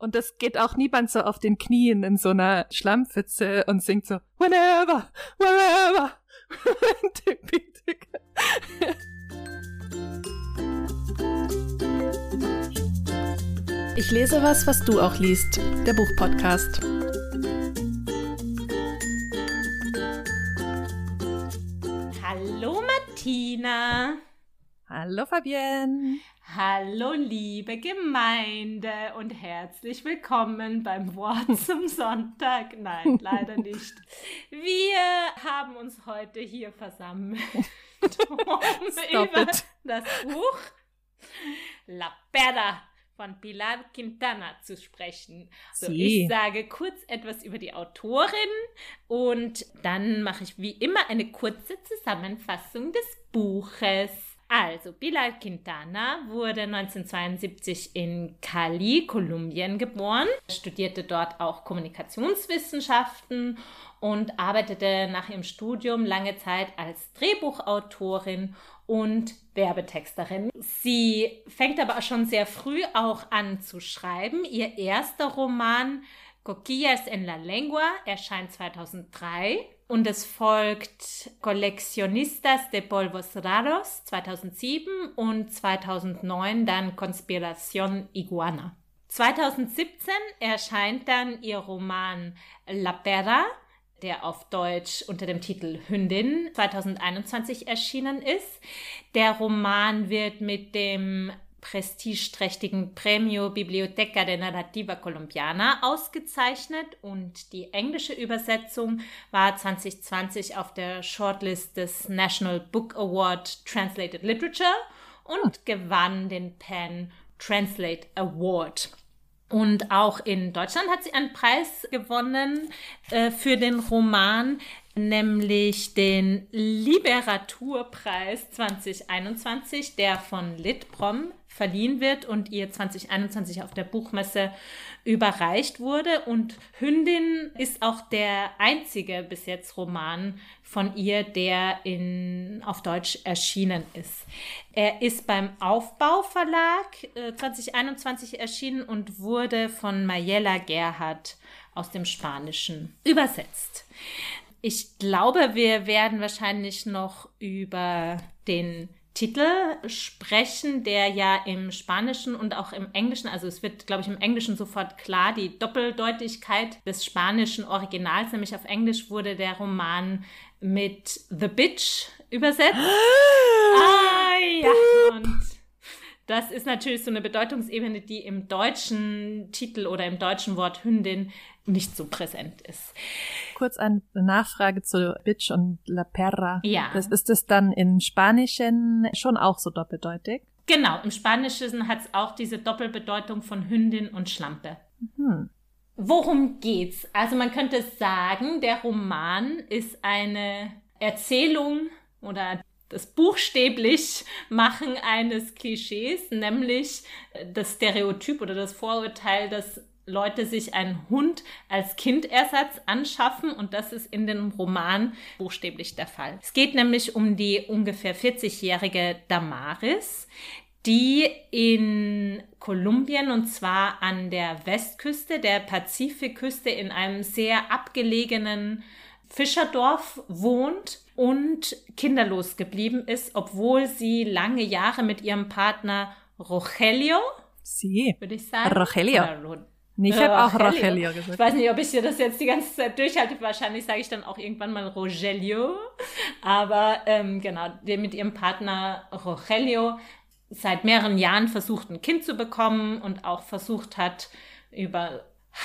Und es geht auch niemand so auf den Knien in so einer Schlammpfütze und singt so Whenever, wherever. ich lese was, was du auch liest. Der Buchpodcast. Hallo Martina. Hallo Fabienne. Hallo liebe Gemeinde und herzlich willkommen beim Wort zum Sonntag. Nein, leider nicht. Wir haben uns heute hier versammelt, um über it. das Buch La Perra von Pilar Quintana zu sprechen. So, ich sage kurz etwas über die Autorin und dann mache ich wie immer eine kurze Zusammenfassung des Buches. Also, Bilal Quintana wurde 1972 in Cali, Kolumbien geboren, studierte dort auch Kommunikationswissenschaften und arbeitete nach ihrem Studium lange Zeit als Drehbuchautorin und Werbetexterin. Sie fängt aber schon sehr früh auch an zu schreiben. Ihr erster Roman Coquillas en la Lengua erscheint 2003 und es folgt Coleccionistas de Polvos Raros 2007 und 2009 dann Conspiración Iguana. 2017 erscheint dann ihr Roman La Perra, der auf Deutsch unter dem Titel Hündin 2021 erschienen ist. Der Roman wird mit dem prestigeträchtigen Premio Biblioteca de Narrativa Colombiana ausgezeichnet und die englische Übersetzung war 2020 auf der Shortlist des National Book Award Translated Literature und gewann den Penn Translate Award. Und auch in Deutschland hat sie einen Preis gewonnen äh, für den Roman, nämlich den Literaturpreis 2021, der von Litprom verliehen wird und ihr 2021 auf der Buchmesse überreicht wurde. Und Hündin ist auch der einzige bis jetzt Roman von ihr, der in, auf Deutsch erschienen ist. Er ist beim Aufbau Verlag äh, 2021 erschienen und wurde von Mayela Gerhardt aus dem Spanischen übersetzt. Ich glaube, wir werden wahrscheinlich noch über den Titel sprechen, der ja im Spanischen und auch im Englischen, also es wird, glaube ich, im Englischen sofort klar, die Doppeldeutigkeit des spanischen Originals, nämlich auf Englisch wurde der Roman mit The Bitch übersetzt. ah, ja. Und das ist natürlich so eine Bedeutungsebene, die im deutschen Titel oder im deutschen Wort Hündin nicht so präsent ist. Kurz eine Nachfrage zu Bitch und La Perra. Ja. Das, ist das dann in Spanischen schon auch so doppeldeutig? Genau, im Spanischen hat es auch diese Doppelbedeutung von Hündin und Schlampe. Mhm. Worum geht's? Also man könnte sagen, der Roman ist eine Erzählung oder das buchstäblich Machen eines Klischees, nämlich das Stereotyp oder das Vorurteil, dass Leute sich einen Hund als Kindersatz anschaffen und das ist in dem Roman buchstäblich der Fall. Es geht nämlich um die ungefähr 40-jährige Damaris, die in Kolumbien und zwar an der Westküste der Pazifikküste in einem sehr abgelegenen Fischerdorf wohnt und kinderlos geblieben ist, obwohl sie lange Jahre mit ihrem Partner Rogelio, sie, würde ich sagen, Rogelio, Nee, ich habe auch Rogelio gesagt. Ich weiß nicht, ob ich dir das jetzt die ganze Zeit durchhalte. Wahrscheinlich sage ich dann auch irgendwann mal Rogelio. Aber ähm, genau, mit ihrem Partner Rogelio seit mehreren Jahren versucht, ein Kind zu bekommen und auch versucht hat, über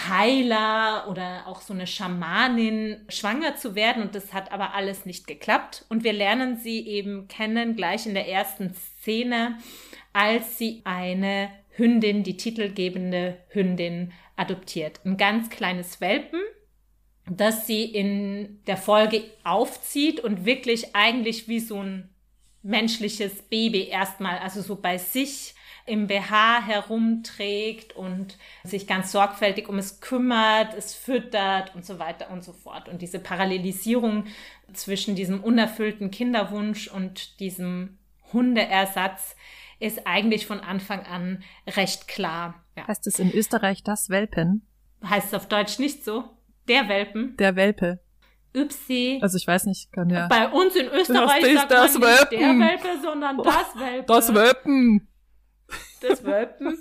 Heiler oder auch so eine Schamanin schwanger zu werden. Und das hat aber alles nicht geklappt. Und wir lernen sie eben kennen gleich in der ersten Szene, als sie eine Hündin, die titelgebende Hündin adoptiert. Ein ganz kleines Welpen, das sie in der Folge aufzieht und wirklich eigentlich wie so ein menschliches Baby erstmal, also so bei sich im BH herumträgt und sich ganz sorgfältig um es kümmert, es füttert und so weiter und so fort. Und diese Parallelisierung zwischen diesem unerfüllten Kinderwunsch und diesem Hundeersatz ist eigentlich von Anfang an recht klar. Ja. Heißt es in Österreich das Welpen? Heißt es auf Deutsch nicht so? Der Welpen? Der Welpe. Upsi. Also ich weiß nicht, kann ja. Bei uns in Österreich sagt das man nicht der Welpen. Welpe, sondern das Welpe. Das Welpen. Das Welpen.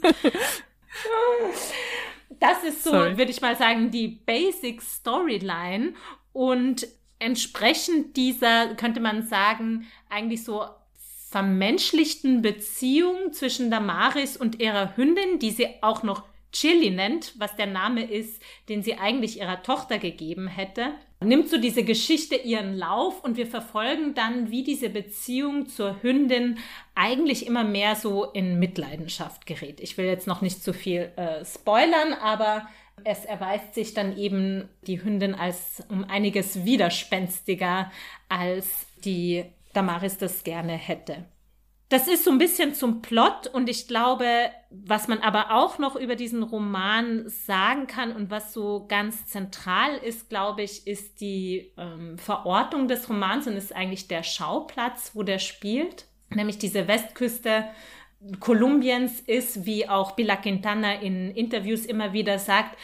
Das ist so, würde ich mal sagen, die Basic Storyline und entsprechend dieser, könnte man sagen, eigentlich so vermenschlichten Beziehung zwischen Damaris und ihrer Hündin, die sie auch noch Chili nennt, was der Name ist, den sie eigentlich ihrer Tochter gegeben hätte, nimmt so diese Geschichte ihren Lauf und wir verfolgen dann, wie diese Beziehung zur Hündin eigentlich immer mehr so in Mitleidenschaft gerät. Ich will jetzt noch nicht zu viel äh, spoilern, aber es erweist sich dann eben die Hündin als um einiges widerspenstiger, als die Damaris das gerne hätte. Das ist so ein bisschen zum Plot und ich glaube, was man aber auch noch über diesen Roman sagen kann und was so ganz zentral ist, glaube ich, ist die ähm, Verortung des Romans und ist eigentlich der Schauplatz, wo der spielt, nämlich diese Westküste Kolumbiens ist, wie auch Bila Quintana in Interviews immer wieder sagt,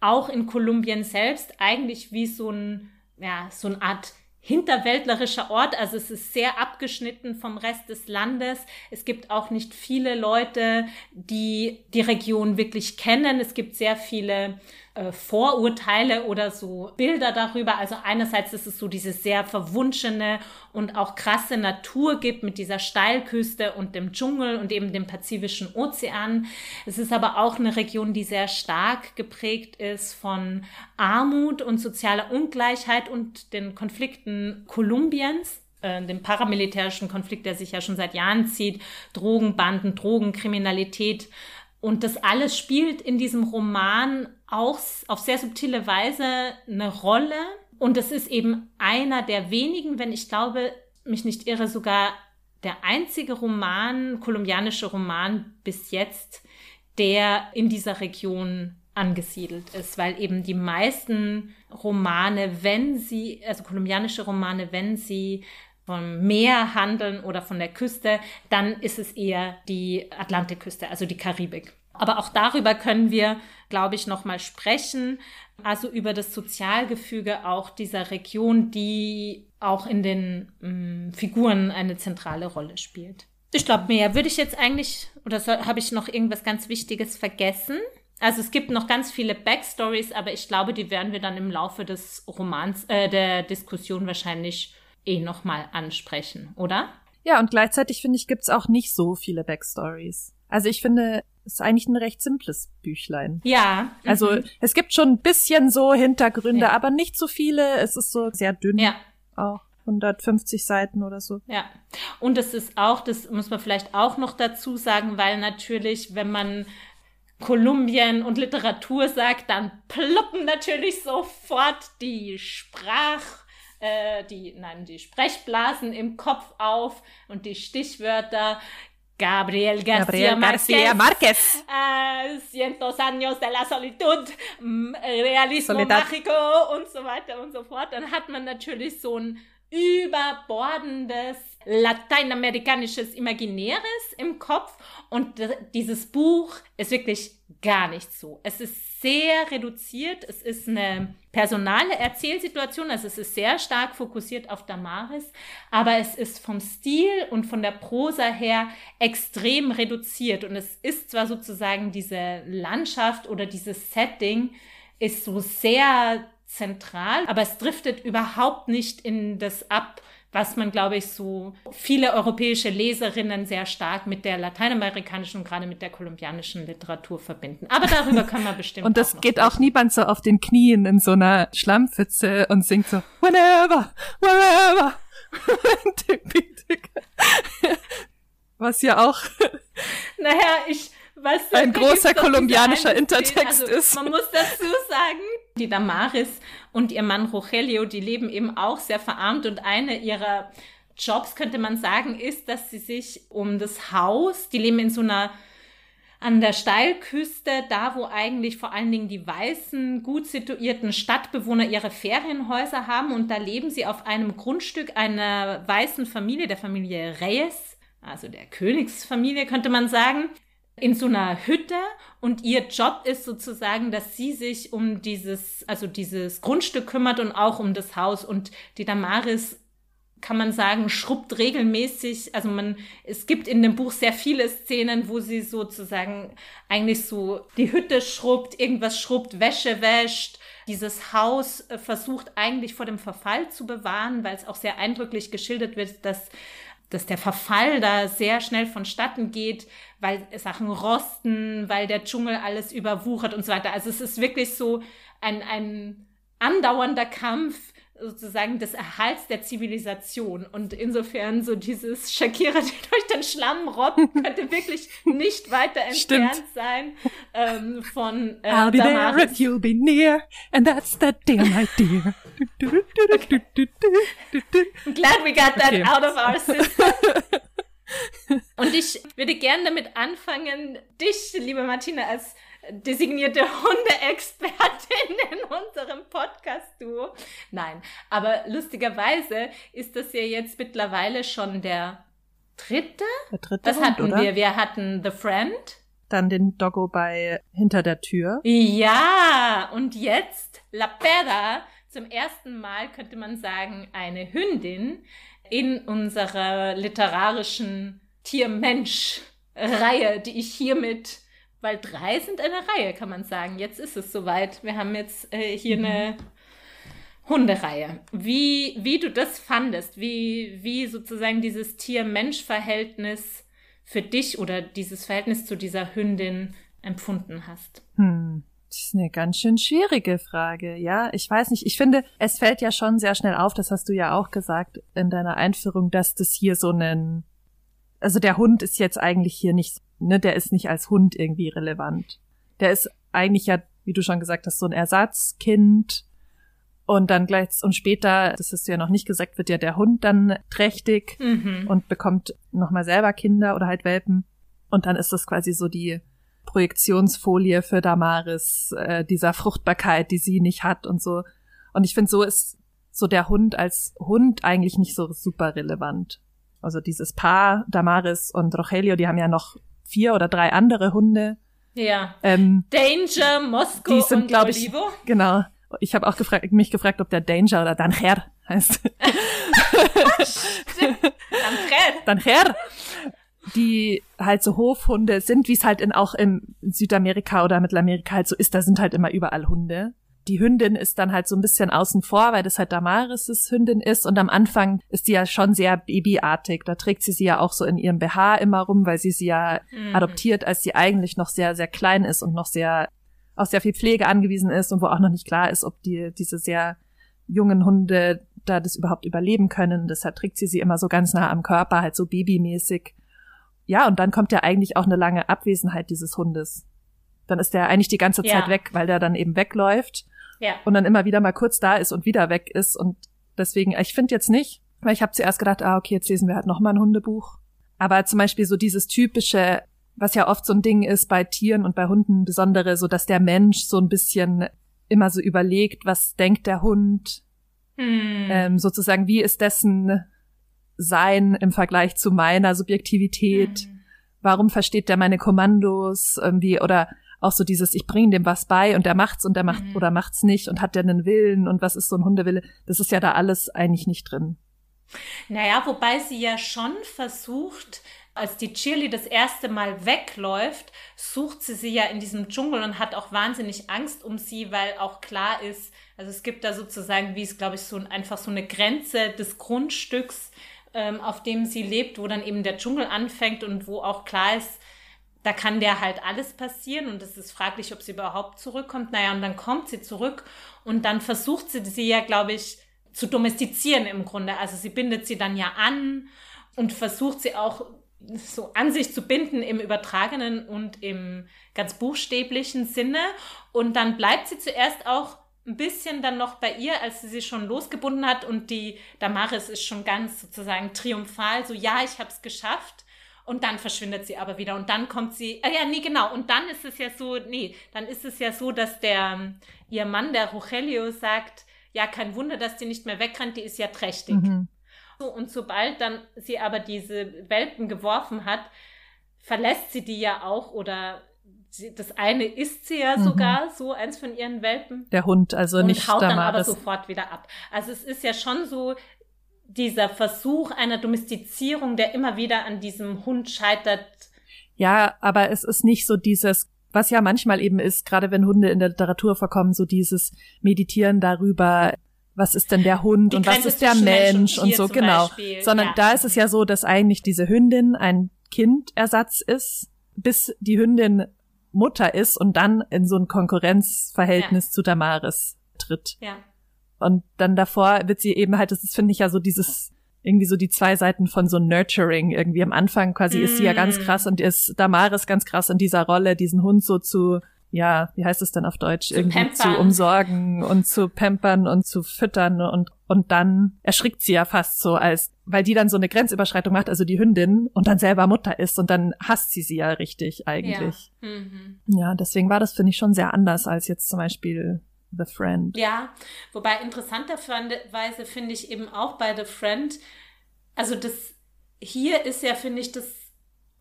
auch in Kolumbien selbst eigentlich wie so ein, ja, so eine Art hinterwäldlerischer Ort. Also es ist sehr abgeschnitten vom Rest des Landes. Es gibt auch nicht viele Leute, die die Region wirklich kennen. Es gibt sehr viele äh, Vorurteile oder so Bilder darüber. Also einerseits ist es so diese sehr verwunschene und auch krasse Natur gibt mit dieser Steilküste und dem Dschungel und eben dem Pazifischen Ozean. Es ist aber auch eine Region, die sehr stark geprägt ist von Armut und sozialer Ungleichheit und den Konflikten Kolumbiens äh, dem paramilitärischen Konflikt, der sich ja schon seit Jahren zieht, Drogenbanden, Drogenkriminalität. Und das alles spielt in diesem Roman auch auf sehr subtile Weise eine Rolle. Und es ist eben einer der wenigen, wenn ich glaube, mich nicht irre, sogar der einzige Roman, kolumbianische Roman bis jetzt, der in dieser Region angesiedelt ist, weil eben die meisten Romane, wenn sie, also kolumbianische Romane, wenn sie vom Meer handeln oder von der Küste, dann ist es eher die Atlantikküste, also die Karibik. Aber auch darüber können wir, glaube ich, noch mal sprechen. Also über das Sozialgefüge auch dieser Region, die auch in den mh, Figuren eine zentrale Rolle spielt. Ich glaube, mehr würde ich jetzt eigentlich, oder habe ich noch irgendwas ganz Wichtiges vergessen? Also es gibt noch ganz viele Backstories, aber ich glaube, die werden wir dann im Laufe des Romans, äh, der Diskussion wahrscheinlich eh noch mal ansprechen, oder? Ja, und gleichzeitig finde ich, gibt's auch nicht so viele Backstories. Also ich finde, es ist eigentlich ein recht simples Büchlein. Ja. Also mhm. es gibt schon ein bisschen so Hintergründe, Ja. aber nicht so viele. Es ist so sehr dünn. Ja. Auch 150 Seiten oder so. Ja, und es ist auch, das muss man vielleicht auch noch dazu sagen, weil natürlich, wenn man Kolumbien und Literatur sagt, dann ploppen natürlich sofort die Sprach, äh, die, nein, die Sprechblasen im Kopf auf und die Stichwörter Gabriel García Gabriel García Márquez. äh, Cientos años de la solitud, Realismo Soledad. Mágico und so weiter und so fort, dann hat man natürlich so ein überbordendes lateinamerikanisches Imaginäres im Kopf und dieses Buch ist wirklich gar nicht so. Es ist sehr reduziert, es ist eine personale Erzählsituation, also es ist sehr stark fokussiert auf Damaris, aber es ist vom Stil und von der Prosa her extrem reduziert. Und es ist zwar sozusagen diese Landschaft oder dieses Setting ist so sehr zentral, aber es driftet überhaupt nicht in das ab, was man, glaube ich, so viele europäische Leserinnen sehr stark mit der lateinamerikanischen und gerade mit der kolumbianischen Literatur verbinden. Aber darüber können wir bestimmt Und auch das noch geht auch sprechen. niemand so auf den Knien in so einer Schlammpfütze und singt so whenever, wherever. Was ja auch Naja, ich weiß Ein großer kolumbianischer Intertext also, ist. Man muss dazu sagen, die Damaris und ihr Mann Rogelio, die leben eben auch sehr verarmt und eine ihrer Jobs, könnte man sagen, ist, dass sie sich um das Haus, die leben in so einer an der Steilküste, da wo eigentlich vor allen Dingen die weißen, gut situierten Stadtbewohner ihre Ferienhäuser haben und da leben sie auf einem Grundstück einer weißen Familie, der Familie Reyes, also der Königsfamilie könnte man sagen. In so einer Hütte und ihr Job ist sozusagen, dass sie sich um dieses, also dieses Grundstück kümmert und auch um das Haus. Und die Damaris kann man sagen, schrubbt regelmäßig, also man, es gibt in dem Buch sehr viele Szenen, wo sie sozusagen eigentlich so die Hütte schrubbt, irgendwas schrubbt, Wäsche wäscht, dieses Haus äh, versucht eigentlich vor dem Verfall zu bewahren, weil es auch sehr eindrücklich geschildert wird, dass dass der Verfall da sehr schnell vonstatten geht, weil Sachen rosten, weil der Dschungel alles überwuchert und so weiter. Also es ist wirklich so ein, ein andauernder Kampf sozusagen des Erhalts der Zivilisation. Und insofern so dieses Shakira, durch den Schlamm robbt, könnte wirklich nicht weiter entfernt Stimmt. sein ähm, von äh, I'll be there Damaris. and you'll be near, and that's the damn idea. Glad we got that Okay. out of our system. Und ich würde gerne damit anfangen, dich, liebe Martina, als designierte Hundeexpertin in unserem Podcast-Duo. Nein, aber lustigerweise ist das ja jetzt mittlerweile schon der dritte. Der dritte Was Hund, hatten oder? wir? Wir hatten The Friend. Dann den Doggo bei Hinter der Tür. Ja, und jetzt La Perra. Zum ersten Mal könnte man sagen, eine Hündin in unserer literarischen Tier-Mensch-Reihe, die ich hiermit, weil drei sind eine Reihe, kann man sagen. Jetzt ist es soweit. Wir haben jetzt äh, hier eine Hundereihe. Wie, wie du das fandest, wie, wie sozusagen dieses Tier-Mensch-Verhältnis für dich oder dieses Verhältnis zu dieser Hündin empfunden hast. Hm. Das ist eine ganz schön schwierige Frage, ja. Ich weiß nicht. Ich finde, es fällt ja schon sehr schnell auf, das hast du ja auch gesagt in deiner Einführung, dass das hier so einen, also der Hund ist jetzt eigentlich hier nicht, ne, der ist nicht als Hund irgendwie relevant. Der ist eigentlich ja, wie du schon gesagt hast, so ein Ersatzkind. Und dann gleich, und später, das hast du ja noch nicht gesagt, wird ja der Hund dann trächtig Mhm. und bekommt nochmal selber Kinder oder halt Welpen. Und dann ist das quasi so die Projektionsfolie für Damaris, äh, dieser Fruchtbarkeit, die sie nicht hat und so. Und ich finde, so ist so der Hund als Hund eigentlich nicht so super relevant. Also dieses Paar, Damaris und Rogelio, die haben ja noch vier oder drei andere Hunde. Ja. Ähm, Danger, Moskau die sind, und glaube ich, Olivo. genau. Ich habe auch gefragt, mich gefragt, ob der Danger oder Danger heißt. Am Fred. Danger. Die halt so Hofhunde sind, wie es halt in, auch in Südamerika oder Mittelamerika halt so ist, da sind halt immer überall Hunde. Die Hündin ist dann halt so ein bisschen außen vor, weil das halt Damaris' Hündin ist und am Anfang ist die ja schon sehr babyartig. Da trägt sie sie ja auch so in ihrem BH immer rum, weil sie sie ja Mhm. adoptiert, als sie eigentlich noch sehr, sehr klein ist und noch sehr, auf sehr viel Pflege angewiesen ist und wo auch noch nicht klar ist, ob die, diese sehr jungen Hunde da das überhaupt überleben können. Deshalb trägt sie sie immer so ganz nah am Körper, halt so babymäßig. Ja, und dann kommt ja eigentlich auch eine lange Abwesenheit dieses Hundes. Dann ist der eigentlich die ganze Ja. Zeit weg, weil der dann eben wegläuft Ja. und dann immer wieder mal kurz da ist und wieder weg ist. Und deswegen, ich finde jetzt nicht, weil ich habe zuerst gedacht, ah, okay, jetzt lesen wir halt noch mal ein Hundebuch. Aber zum Beispiel so dieses typische, was ja oft so ein Ding ist bei Tieren und bei Hunden besondere, so dass der Mensch so ein bisschen immer so überlegt, was denkt der Hund, Hm. ähm, sozusagen, wie ist dessen Sein im Vergleich zu meiner Subjektivität? Hm. Warum versteht der meine Kommandos irgendwie oder auch so dieses, ich bringe dem was bei und der macht's und der macht Mhm. oder macht's nicht und hat der einen Willen und was ist so ein Hundewille? Das ist ja da alles eigentlich nicht drin. Naja, wobei sie ja schon versucht, als die Chili das erste Mal wegläuft, sucht sie sie ja in diesem Dschungel und hat auch wahnsinnig Angst um sie, weil auch klar ist, also es gibt da sozusagen, wie es glaube ich so ein- einfach so eine Grenze des Grundstücks, ähm, auf dem sie lebt, wo dann eben der Dschungel anfängt und wo auch klar ist, da kann der halt alles passieren und es ist fraglich, ob sie überhaupt zurückkommt. Naja, und dann kommt sie zurück und dann versucht sie sie ja, glaube ich, zu domestizieren im Grunde. Also sie bindet sie dann ja an und versucht sie auch so an sich zu binden im übertragenen und im ganz buchstäblichen Sinne. Und dann bleibt sie zuerst auch ein bisschen dann noch bei ihr, als sie sie schon losgebunden hat und die Damaris ist schon ganz sozusagen triumphal, so ja, ich habe es geschafft. Und dann verschwindet sie aber wieder und dann kommt sie, ah ja, nee, genau. Und dann ist es ja so, nee, dann ist es ja so, dass der, ihr Mann, der Rogelio, sagt, ja, kein Wunder, dass die nicht mehr wegrennt, die ist ja trächtig. Mhm. So, und sobald dann sie aber diese Welpen geworfen hat, verlässt sie die ja auch oder sie, das eine isst sie ja mhm. sogar, so eins von ihren Welpen. Der Hund, also und nicht haut dann aber sofort wieder ab. Also es ist ja schon so dieser Versuch einer Domestizierung, der immer wieder an diesem Hund scheitert. Ja, aber es ist nicht so dieses, was ja manchmal eben ist, gerade wenn Hunde in der Literatur vorkommen, so dieses Meditieren darüber, was ist denn der Hund Die und was ist der Mensch, und, und, so, genau. Beispiel. Sondern ja. da ist es ja so, dass eigentlich diese Hündin ein Kindersatz ist, bis die Hündin Mutter ist und dann in so ein Konkurrenzverhältnis ja. zu Damaris tritt. Ja. Und dann davor wird sie eben halt, das ist, finde ich ja so dieses, irgendwie so die zwei Seiten von so Nurturing. Irgendwie am Anfang quasi mm. ist sie ja ganz mm. krass und ist Damaris ganz krass in dieser Rolle, diesen Hund so zu, ja, wie heißt es denn auf Deutsch? Zu irgendwie pampern. zu umsorgen und zu pampern und zu füttern und, und dann erschrickt sie ja fast so als, weil die dann so eine Grenzüberschreitung macht, also die Hündin und dann selber Mutter ist und dann hasst sie sie ja richtig eigentlich. Ja, mhm. ja deswegen war das, finde ich, schon sehr anders als jetzt zum Beispiel The Friend. Ja, wobei interessanterweise finde ich eben auch bei The Friend, also das hier ist ja, finde ich, das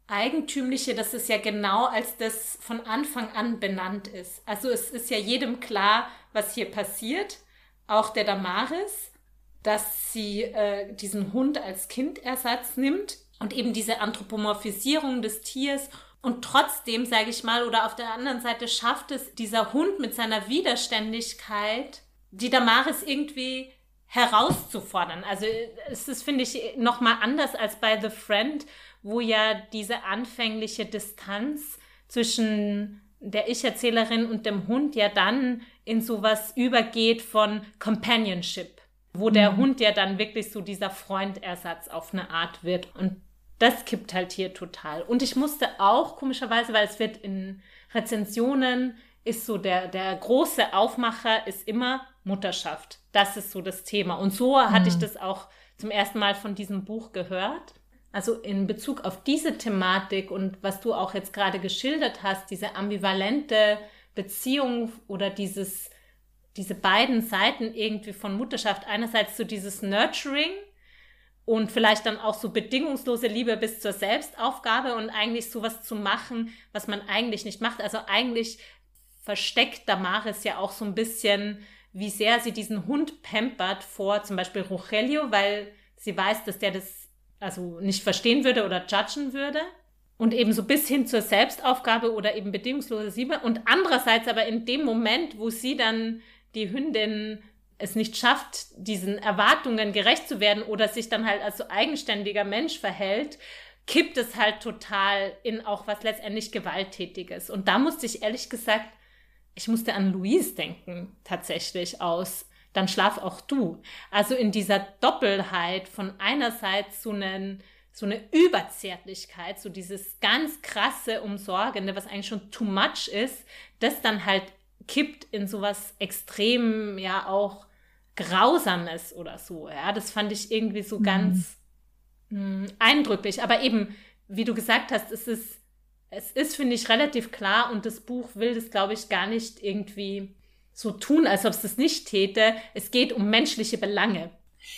Eigentümliche, dass es ja genau als das von Anfang an benannt ist. Also es ist ja jedem klar, was hier passiert, auch der Damaris, dass sie äh, diesen Hund als Kindersatz nimmt und eben diese Anthropomorphisierung des Tiers und trotzdem, sage ich mal, oder auf der anderen Seite schafft es dieser Hund mit seiner Widerständigkeit, die Damaris irgendwie herauszufordern. Also es ist, finde ich, nochmal anders als bei The Friend, wo ja diese anfängliche Distanz zwischen der Ich-Erzählerin und dem Hund ja dann in sowas übergeht von Companionship, wo der mhm. Hund ja dann wirklich so dieser Freundersatz auf eine Art wird. Und das kippt halt hier total. Und ich musste auch, komischerweise, weil es wird in Rezensionen, ist so der, der große Aufmacher ist immer Mutterschaft. Das ist so das Thema. Und so mhm. hatte ich mhm. das auch zum ersten Mal von diesem Buch gehört. Also in Bezug auf diese Thematik und was du auch jetzt gerade geschildert hast, diese ambivalente Beziehung oder dieses, diese beiden Seiten irgendwie von Mutterschaft. Einerseits so dieses Nurturing, und vielleicht dann auch so bedingungslose Liebe bis zur Selbstaufgabe und eigentlich sowas zu machen, was man eigentlich nicht macht. Also eigentlich versteckt Damaris ja auch so ein bisschen, wie sehr sie diesen Hund pampert vor zum Beispiel Rogelio, weil sie weiß, dass der das also nicht verstehen würde oder judgen würde. Und eben so bis hin zur Selbstaufgabe oder eben bedingungslose Liebe. Und andererseits aber in dem Moment, wo sie dann die Hündin es nicht schafft, diesen Erwartungen gerecht zu werden oder sich dann halt als so eigenständiger Mensch verhält, kippt es halt total in auch was letztendlich Gewalttätiges. Und da musste ich ehrlich gesagt, ich musste an Louise denken, tatsächlich aus. Dann schlaf auch du. Also in dieser Doppelheit von einerseits so einen, so eine Überzärtlichkeit, so dieses ganz krasse Umsorgende, was eigentlich schon too much ist, das dann halt kippt in sowas extrem, ja auch Grausames oder so. Ja, das fand ich irgendwie so mhm. ganz mh, eindrücklich. Aber eben, wie du gesagt hast, es ist, es ist, finde ich, relativ klar und das Buch will das, glaube ich, gar nicht irgendwie so tun, als ob es das nicht täte. Es geht um menschliche Belange.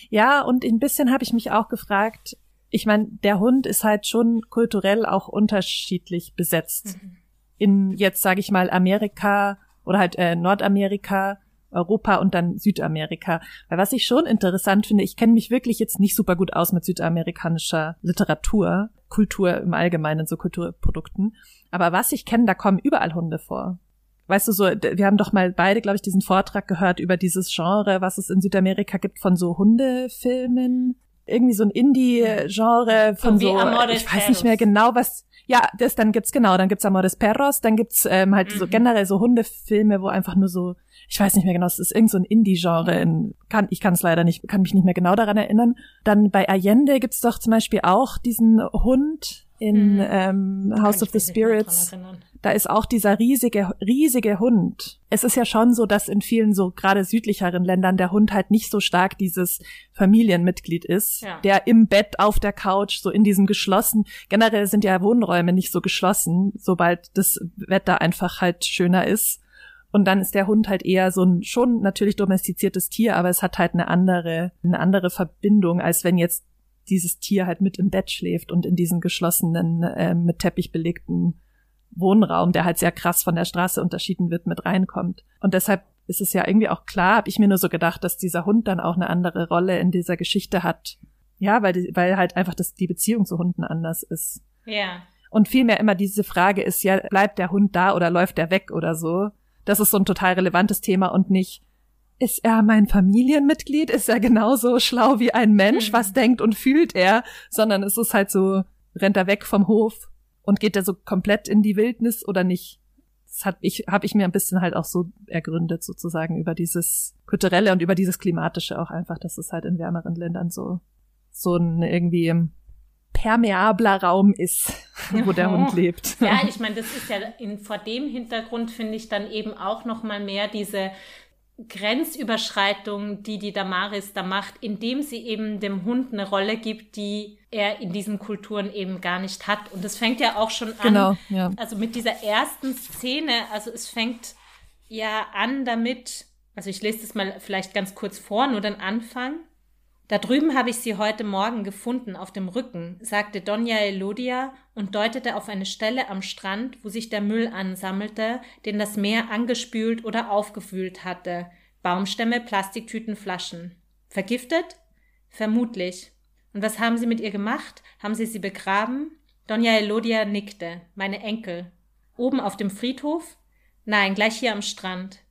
Ja, und ein bisschen habe ich mich auch gefragt, ich meine, der Hund ist halt schon kulturell auch unterschiedlich besetzt. Mhm. In jetzt sage ich mal Amerika oder halt äh, Nordamerika Europa und dann Südamerika. Weil was ich schon interessant finde, ich kenne mich wirklich jetzt nicht super gut aus mit südamerikanischer Literatur, Kultur im Allgemeinen, so Kulturprodukten. Aber was ich kenne, da kommen überall Hunde vor. Weißt du, so, wir haben doch mal beide, glaube ich, diesen Vortrag gehört über dieses Genre, was es in Südamerika gibt von so Hundefilmen. Irgendwie so ein Indie-Genre von so, ich weiß nicht mehr genau, was, ja, das, dann gibt's genau, dann gibt's Amores Perros, dann gibt's ähm, halt mhm. so generell so Hundefilme, wo einfach nur so ich weiß nicht mehr genau, es ist irgend so ein Indie-Genre in, kann, ich kann es leider nicht, kann mich nicht mehr genau daran erinnern. Dann bei Allende gibt's doch zum Beispiel auch diesen Hund in hm. ähm, House of the Spirits. Da ist auch dieser riesige, riesige Hund. Es ist ja schon so, dass in vielen so gerade südlicheren Ländern der Hund halt nicht so stark dieses Familienmitglied ist, ja. der im Bett auf der Couch so in diesem geschlossen, generell sind ja Wohnräume nicht so geschlossen, sobald das Wetter einfach halt schöner ist und dann ist der Hund halt eher so ein schon natürlich domestiziertes Tier, aber es hat halt eine andere, eine andere Verbindung, als wenn jetzt dieses Tier halt mit im Bett schläft und in diesen geschlossenen, äh, mit Teppich belegten Wohnraum, der halt sehr krass von der Straße unterschieden wird, mit reinkommt. Und deshalb ist es ja irgendwie auch klar, habe ich mir nur so gedacht, dass dieser Hund dann auch eine andere Rolle in dieser Geschichte hat. Ja, weil, die, weil halt einfach das, die Beziehung zu Hunden anders ist. Ja. Und vielmehr immer diese Frage ist ja, bleibt der Hund da oder läuft er weg oder so? Das ist so ein total relevantes Thema und nicht, ist er mein Familienmitglied? Ist er genauso schlau wie ein Mensch? Was mhm. denkt und fühlt er? Sondern es ist halt so, rennt er weg vom Hof und geht er so komplett in die Wildnis oder nicht? Das hat ich, habe ich mir ein bisschen halt auch so ergründet, sozusagen, über dieses Kulturelle und über dieses Klimatische auch einfach, dass es halt in wärmeren Ländern so, so ein irgendwie permeabler Raum ist, wo der Hund lebt. Ja, ich meine, das ist ja in, vor dem Hintergrund finde ich dann eben auch noch mal mehr diese Grenzüberschreitung, die die Damaris da macht, indem sie eben dem Hund eine Rolle gibt, die er in diesen Kulturen eben gar nicht hat. Und das fängt ja auch schon an, genau, ja. also mit dieser ersten Szene, also es fängt ja an damit, also ich lese das mal vielleicht ganz kurz vor, nur den Anfang. Da drüben habe ich sie heute Morgen gefunden, auf dem Rücken, sagte Donja Elodia und deutete auf eine Stelle am Strand, wo sich der Müll ansammelte, den das Meer angespült oder aufgewühlt hatte. Baumstämme, Plastiktüten, Flaschen. Vergiftet? Vermutlich. Und was haben Sie mit ihr gemacht? Haben Sie sie begraben? Donja Elodia nickte. Meine Enkel. Oben auf dem Friedhof? Nein, gleich hier am Strand.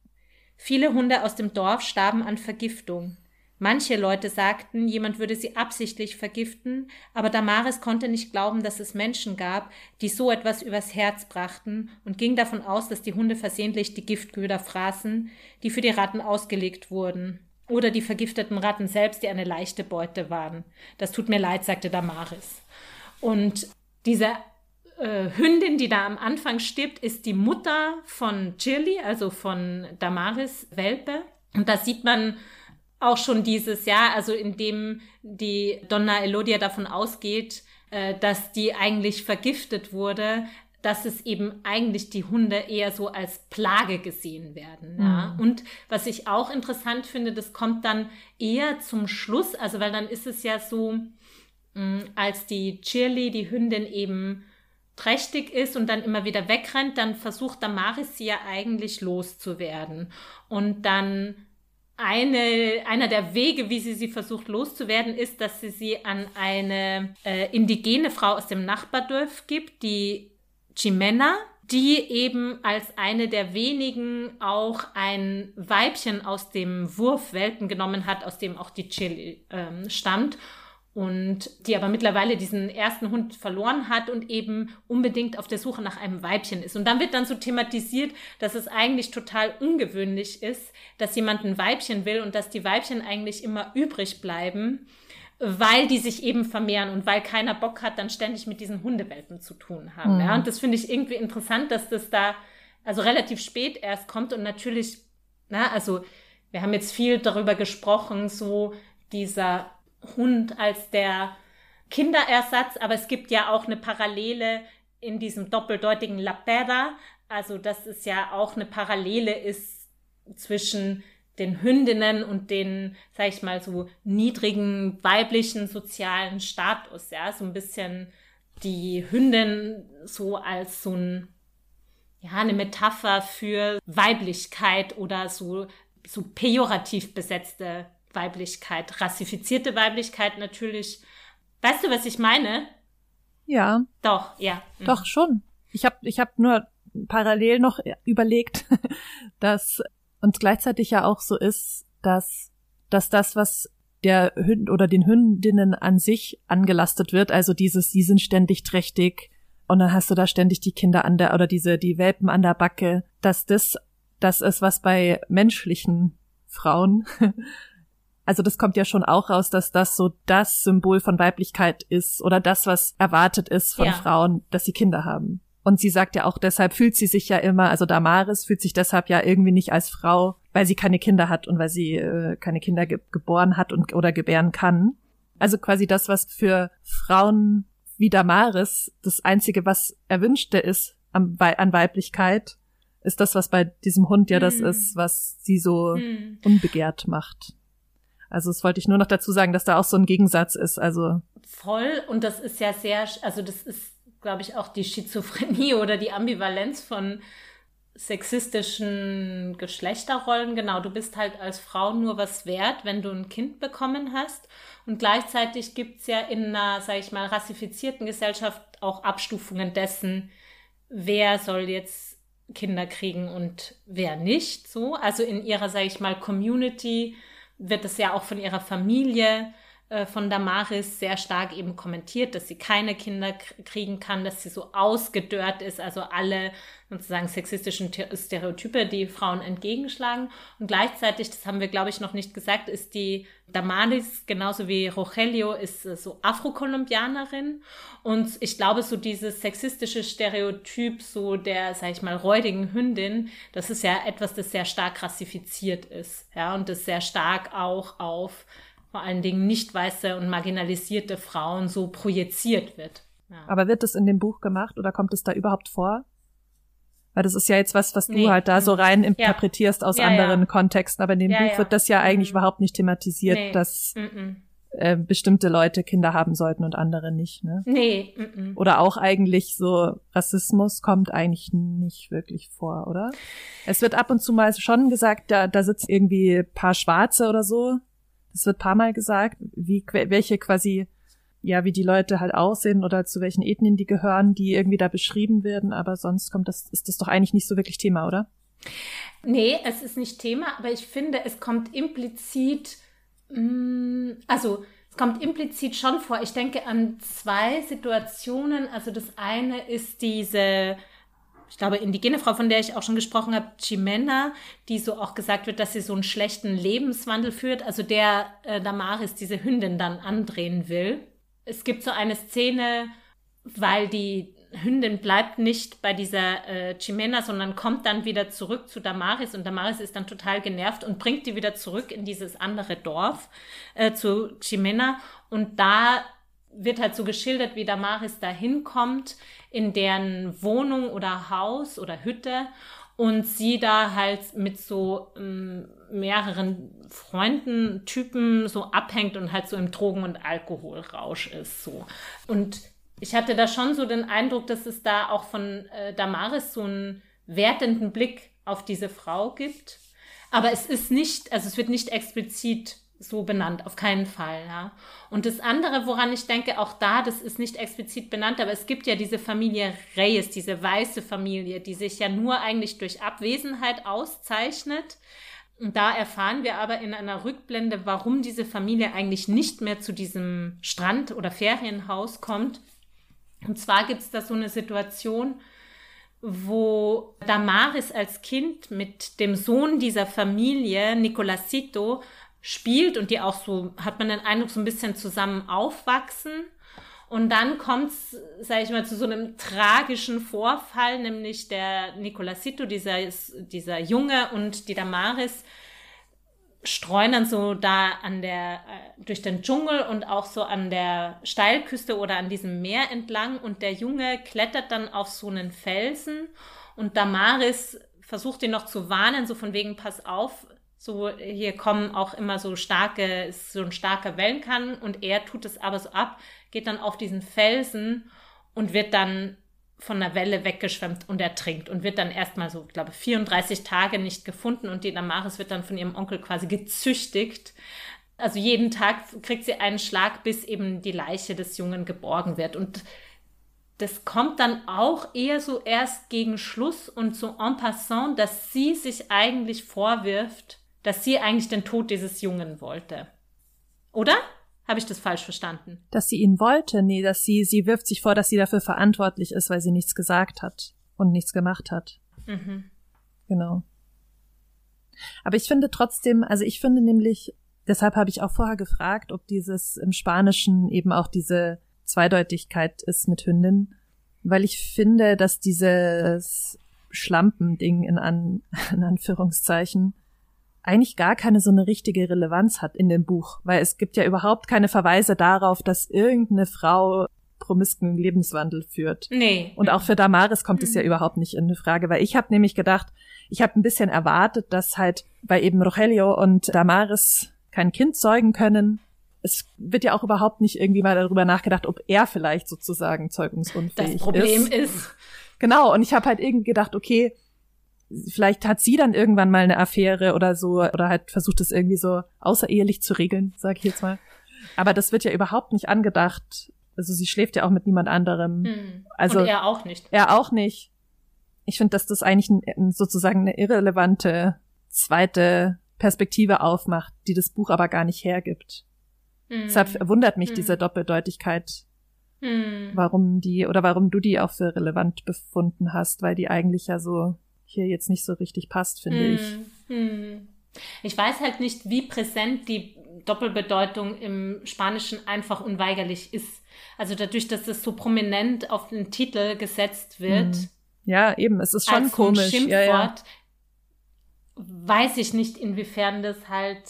Viele Hunde aus dem Dorf starben an Vergiftung. Manche Leute sagten, jemand würde sie absichtlich vergiften, aber Damaris konnte nicht glauben, dass es Menschen gab, die so etwas übers Herz brachten und ging davon aus, dass die Hunde versehentlich die Giftköder fraßen, die für die Ratten ausgelegt wurden. Oder die vergifteten Ratten selbst, die eine leichte Beute waren. Das tut mir leid, sagte Damaris. Und diese äh, Hündin, die da am Anfang stirbt, ist die Mutter von Chili, also von Damaris Welpe. Und da sieht man auch schon dieses Jahr, also in dem die Donna Elodia davon ausgeht, äh, dass die eigentlich vergiftet wurde, dass es eben eigentlich die Hunde eher so als Plage gesehen werden. Ja. Mhm. Und was ich auch interessant finde, das kommt dann eher zum Schluss, also weil dann ist es ja so, mh, als die Shirley, die Hündin eben trächtig ist und dann immer wieder wegrennt, dann versucht Damaris sie ja eigentlich loszuwerden. Und dann eine, einer der Wege, wie sie sie versucht loszuwerden, ist, dass sie sie an eine äh, indigene Frau aus dem Nachbardorf gibt, die Chimena, die eben als eine der wenigen auch ein Weibchen aus dem Wurf Welten genommen hat, aus dem auch die Chili ähm, stammt und die aber mittlerweile diesen ersten Hund verloren hat und eben unbedingt auf der Suche nach einem Weibchen ist. Und dann wird dann so thematisiert, dass es eigentlich total ungewöhnlich ist, dass jemand ein Weibchen will und dass die Weibchen eigentlich immer übrig bleiben, weil die sich eben vermehren und weil keiner Bock hat, dann ständig mit diesen Hundewelpen zu tun haben. Mhm. Ja, und das finde ich irgendwie interessant, dass das da also relativ spät erst kommt und natürlich, na, also wir haben jetzt viel darüber gesprochen, so dieser Hund als der Kinderersatz, aber es gibt ja auch eine Parallele in diesem doppeldeutigen La Perra, also dass es ja auch eine Parallele ist zwischen den Hündinnen und den, sag ich mal, so niedrigen weiblichen sozialen Status, ja, so ein bisschen die Hündin so als so ein, ja, eine Metapher für Weiblichkeit oder so, so pejorativ besetzte Weiblichkeit, rassifizierte Weiblichkeit natürlich. Weißt du, was ich meine? Ja. Doch, ja. Mhm. Doch schon. Ich habe ich hab nur parallel noch überlegt, dass uns gleichzeitig ja auch so ist, dass, dass das, was der Hünd oder den Hündinnen an sich angelastet wird, also dieses, die sind ständig trächtig und dann hast du da ständig die Kinder an der oder diese die Welpen an der Backe, dass das das ist, was bei menschlichen Frauen also das kommt ja schon auch raus, dass das so das Symbol von Weiblichkeit ist oder das, was erwartet ist von ja. Frauen, dass sie Kinder haben. Und sie sagt ja auch, deshalb fühlt sie sich ja immer, also Damaris fühlt sich deshalb ja irgendwie nicht als Frau, weil sie keine Kinder hat und weil sie äh, keine Kinder ge geboren hat und oder gebären kann. Also quasi das, was für Frauen wie Damaris das einzige, was erwünschte ist an, an Weiblichkeit, ist das, was bei diesem Hund ja das mm. ist, was sie so mm. unbegehrt macht. Also das wollte ich nur noch dazu sagen, dass da auch so ein Gegensatz ist. Also voll und das ist ja sehr, also das ist, glaube ich, auch die Schizophrenie oder die Ambivalenz von sexistischen Geschlechterrollen. Genau, du bist halt als Frau nur was wert, wenn du ein Kind bekommen hast. Und gleichzeitig gibt's ja in einer, sage ich mal, rassifizierten Gesellschaft auch Abstufungen dessen, wer soll jetzt Kinder kriegen und wer nicht. So, also in ihrer, sage ich mal, Community wird es ja auch von ihrer Familie äh, von Damaris sehr stark eben kommentiert, dass sie keine Kinder kriegen kann, dass sie so ausgedörrt ist, also alle sozusagen sexistischen Stereotype, die Frauen entgegenschlagen. Und gleichzeitig, das haben wir, glaube ich, noch nicht gesagt, ist die Damaris, genauso wie Rogelio, ist äh, so Afrokolumbianerin. Und ich glaube, so dieses sexistische Stereotyp, so der, sag ich mal, räudigen Hündin, das ist ja etwas, das sehr stark rassifiziert ist. Ja, und das sehr stark auch auf vor allen Dingen nicht weiße und marginalisierte Frauen so projiziert wird. Ja. Aber wird das in dem Buch gemacht oder kommt es da überhaupt vor? Weil das ist ja jetzt was, was nee. du halt da so rein interpretierst ja. aus ja, anderen Kontexten. Aber in dem Buch wird das ja eigentlich mhm. überhaupt nicht thematisiert, nee. dass mhm. äh, bestimmte Leute Kinder haben sollten und andere nicht. Ne? Nee. Mhm. Oder auch eigentlich so Rassismus kommt eigentlich nicht wirklich vor, oder? Es wird ab und zu mal schon gesagt, da, da sitzen irgendwie paar Schwarze oder so es wird paar Mal gesagt, wie, welche quasi, ja, wie die Leute halt aussehen oder zu welchen Ethnien die gehören, die irgendwie da beschrieben werden, aber sonst kommt das, ist das doch eigentlich nicht so wirklich Thema, oder? Nee, es ist nicht Thema, aber ich finde, es kommt implizit, mh, mm, also es kommt implizit schon vor. Ich denke an zwei Situationen. Also das eine ist diese ich glaube, indigene Frau, von der ich auch schon gesprochen habe, Chimena, die so auch gesagt wird, dass sie so einen schlechten Lebenswandel führt, also der äh, Damaris diese Hündin dann andrehen will. Es gibt so eine Szene, weil die Hündin bleibt nicht bei dieser äh, Chimena, sondern kommt dann wieder zurück zu Damaris und Damaris ist dann total genervt und bringt die wieder zurück in dieses andere Dorf äh, zu Chimena und da wird halt so geschildert, wie Damaris da hinkommt in deren Wohnung oder Haus oder Hütte und sie da halt mit so ähm, mehreren Freunden, Typen so abhängt und halt so im Drogen- und Alkoholrausch ist so. Und ich hatte da schon so den Eindruck, dass es da auch von äh, Damaris so einen wertenden Blick auf diese Frau gibt. Aber es ist nicht, also es wird nicht explizit so benannt, auf keinen Fall. Ja. Und das andere, woran ich denke, auch da, das ist nicht explizit benannt, aber es gibt ja diese Familie Reyes, diese weiße Familie, die sich ja nur eigentlich durch Abwesenheit auszeichnet. Und da erfahren wir aber in einer Rückblende, warum diese Familie eigentlich nicht mehr zu diesem Strand- oder Ferienhaus kommt. Und zwar gibt es da so eine Situation, wo Damaris als Kind mit dem Sohn dieser Familie, Nicolasito, spielt und die auch so, hat man den Eindruck, so ein bisschen zusammen aufwachsen. Und dann kommt's, sage ich mal, zu so einem tragischen Vorfall, nämlich der Nicolasito, dieser, dieser Junge und die Damaris streuen dann so da an der, äh, durch den Dschungel und auch so an der Steilküste oder an diesem Meer entlang und der Junge klettert dann auf so einen Felsen und Damaris versucht ihn noch zu warnen, so von wegen, pass auf, so, hier kommen auch immer so starke, so ein starker Wellenkang und er tut es aber so ab, geht dann auf diesen Felsen und wird dann von der Welle weggeschwemmt und ertrinkt und wird dann erstmal so, glaube 34 Tage nicht gefunden und die Damaris wird dann von ihrem Onkel quasi gezüchtigt. Also jeden Tag kriegt sie einen Schlag, bis eben die Leiche des Jungen geborgen wird und das kommt dann auch eher so erst gegen Schluss und so en passant, dass sie sich eigentlich vorwirft, dass sie eigentlich den Tod dieses Jungen wollte. Oder? Habe ich das falsch verstanden? Dass sie ihn wollte? Nee, dass sie, sie wirft sich vor, dass sie dafür verantwortlich ist, weil sie nichts gesagt hat und nichts gemacht hat. Mhm. Genau. Aber ich finde trotzdem, also ich finde nämlich, deshalb habe ich auch vorher gefragt, ob dieses im Spanischen eben auch diese Zweideutigkeit ist mit Hündin, weil ich finde, dass dieses Schlampending in, An in Anführungszeichen eigentlich gar keine so eine richtige Relevanz hat in dem Buch, weil es gibt ja überhaupt keine Verweise darauf, dass irgendeine Frau promisken Lebenswandel führt. Nee. Und auch für Damaris kommt mhm. es ja überhaupt nicht in Frage, weil ich habe nämlich gedacht, ich habe ein bisschen erwartet, dass halt, weil eben Rogelio und Damaris kein Kind zeugen können. Es wird ja auch überhaupt nicht irgendwie mal darüber nachgedacht, ob er vielleicht sozusagen zeugungsunfähig ist. Das Problem ist. ist. Genau, und ich habe halt irgendwie gedacht, okay, vielleicht hat sie dann irgendwann mal eine Affäre oder so oder halt versucht es irgendwie so außerehelich zu regeln, sag ich jetzt mal. Aber das wird ja überhaupt nicht angedacht. Also sie schläft ja auch mit niemand anderem. Mhm. Also Und er auch nicht. Er auch nicht. Ich finde, dass das eigentlich ein, sozusagen eine irrelevante zweite Perspektive aufmacht, die das Buch aber gar nicht hergibt. Mhm. Deshalb wundert mich mhm. diese Doppeldeutigkeit, mhm. warum die oder warum du die auch für relevant befunden hast, weil die eigentlich ja so hier jetzt nicht so richtig passt, finde ich. Hm, hm. Ich weiß halt nicht, wie präsent die Doppelbedeutung im Spanischen einfach unweigerlich ist. Also dadurch, dass es so prominent auf den Titel gesetzt wird. Hm. Ja, eben, es ist schon komisch. Schimpfwort, ja, ja. weiß ich nicht, inwiefern das halt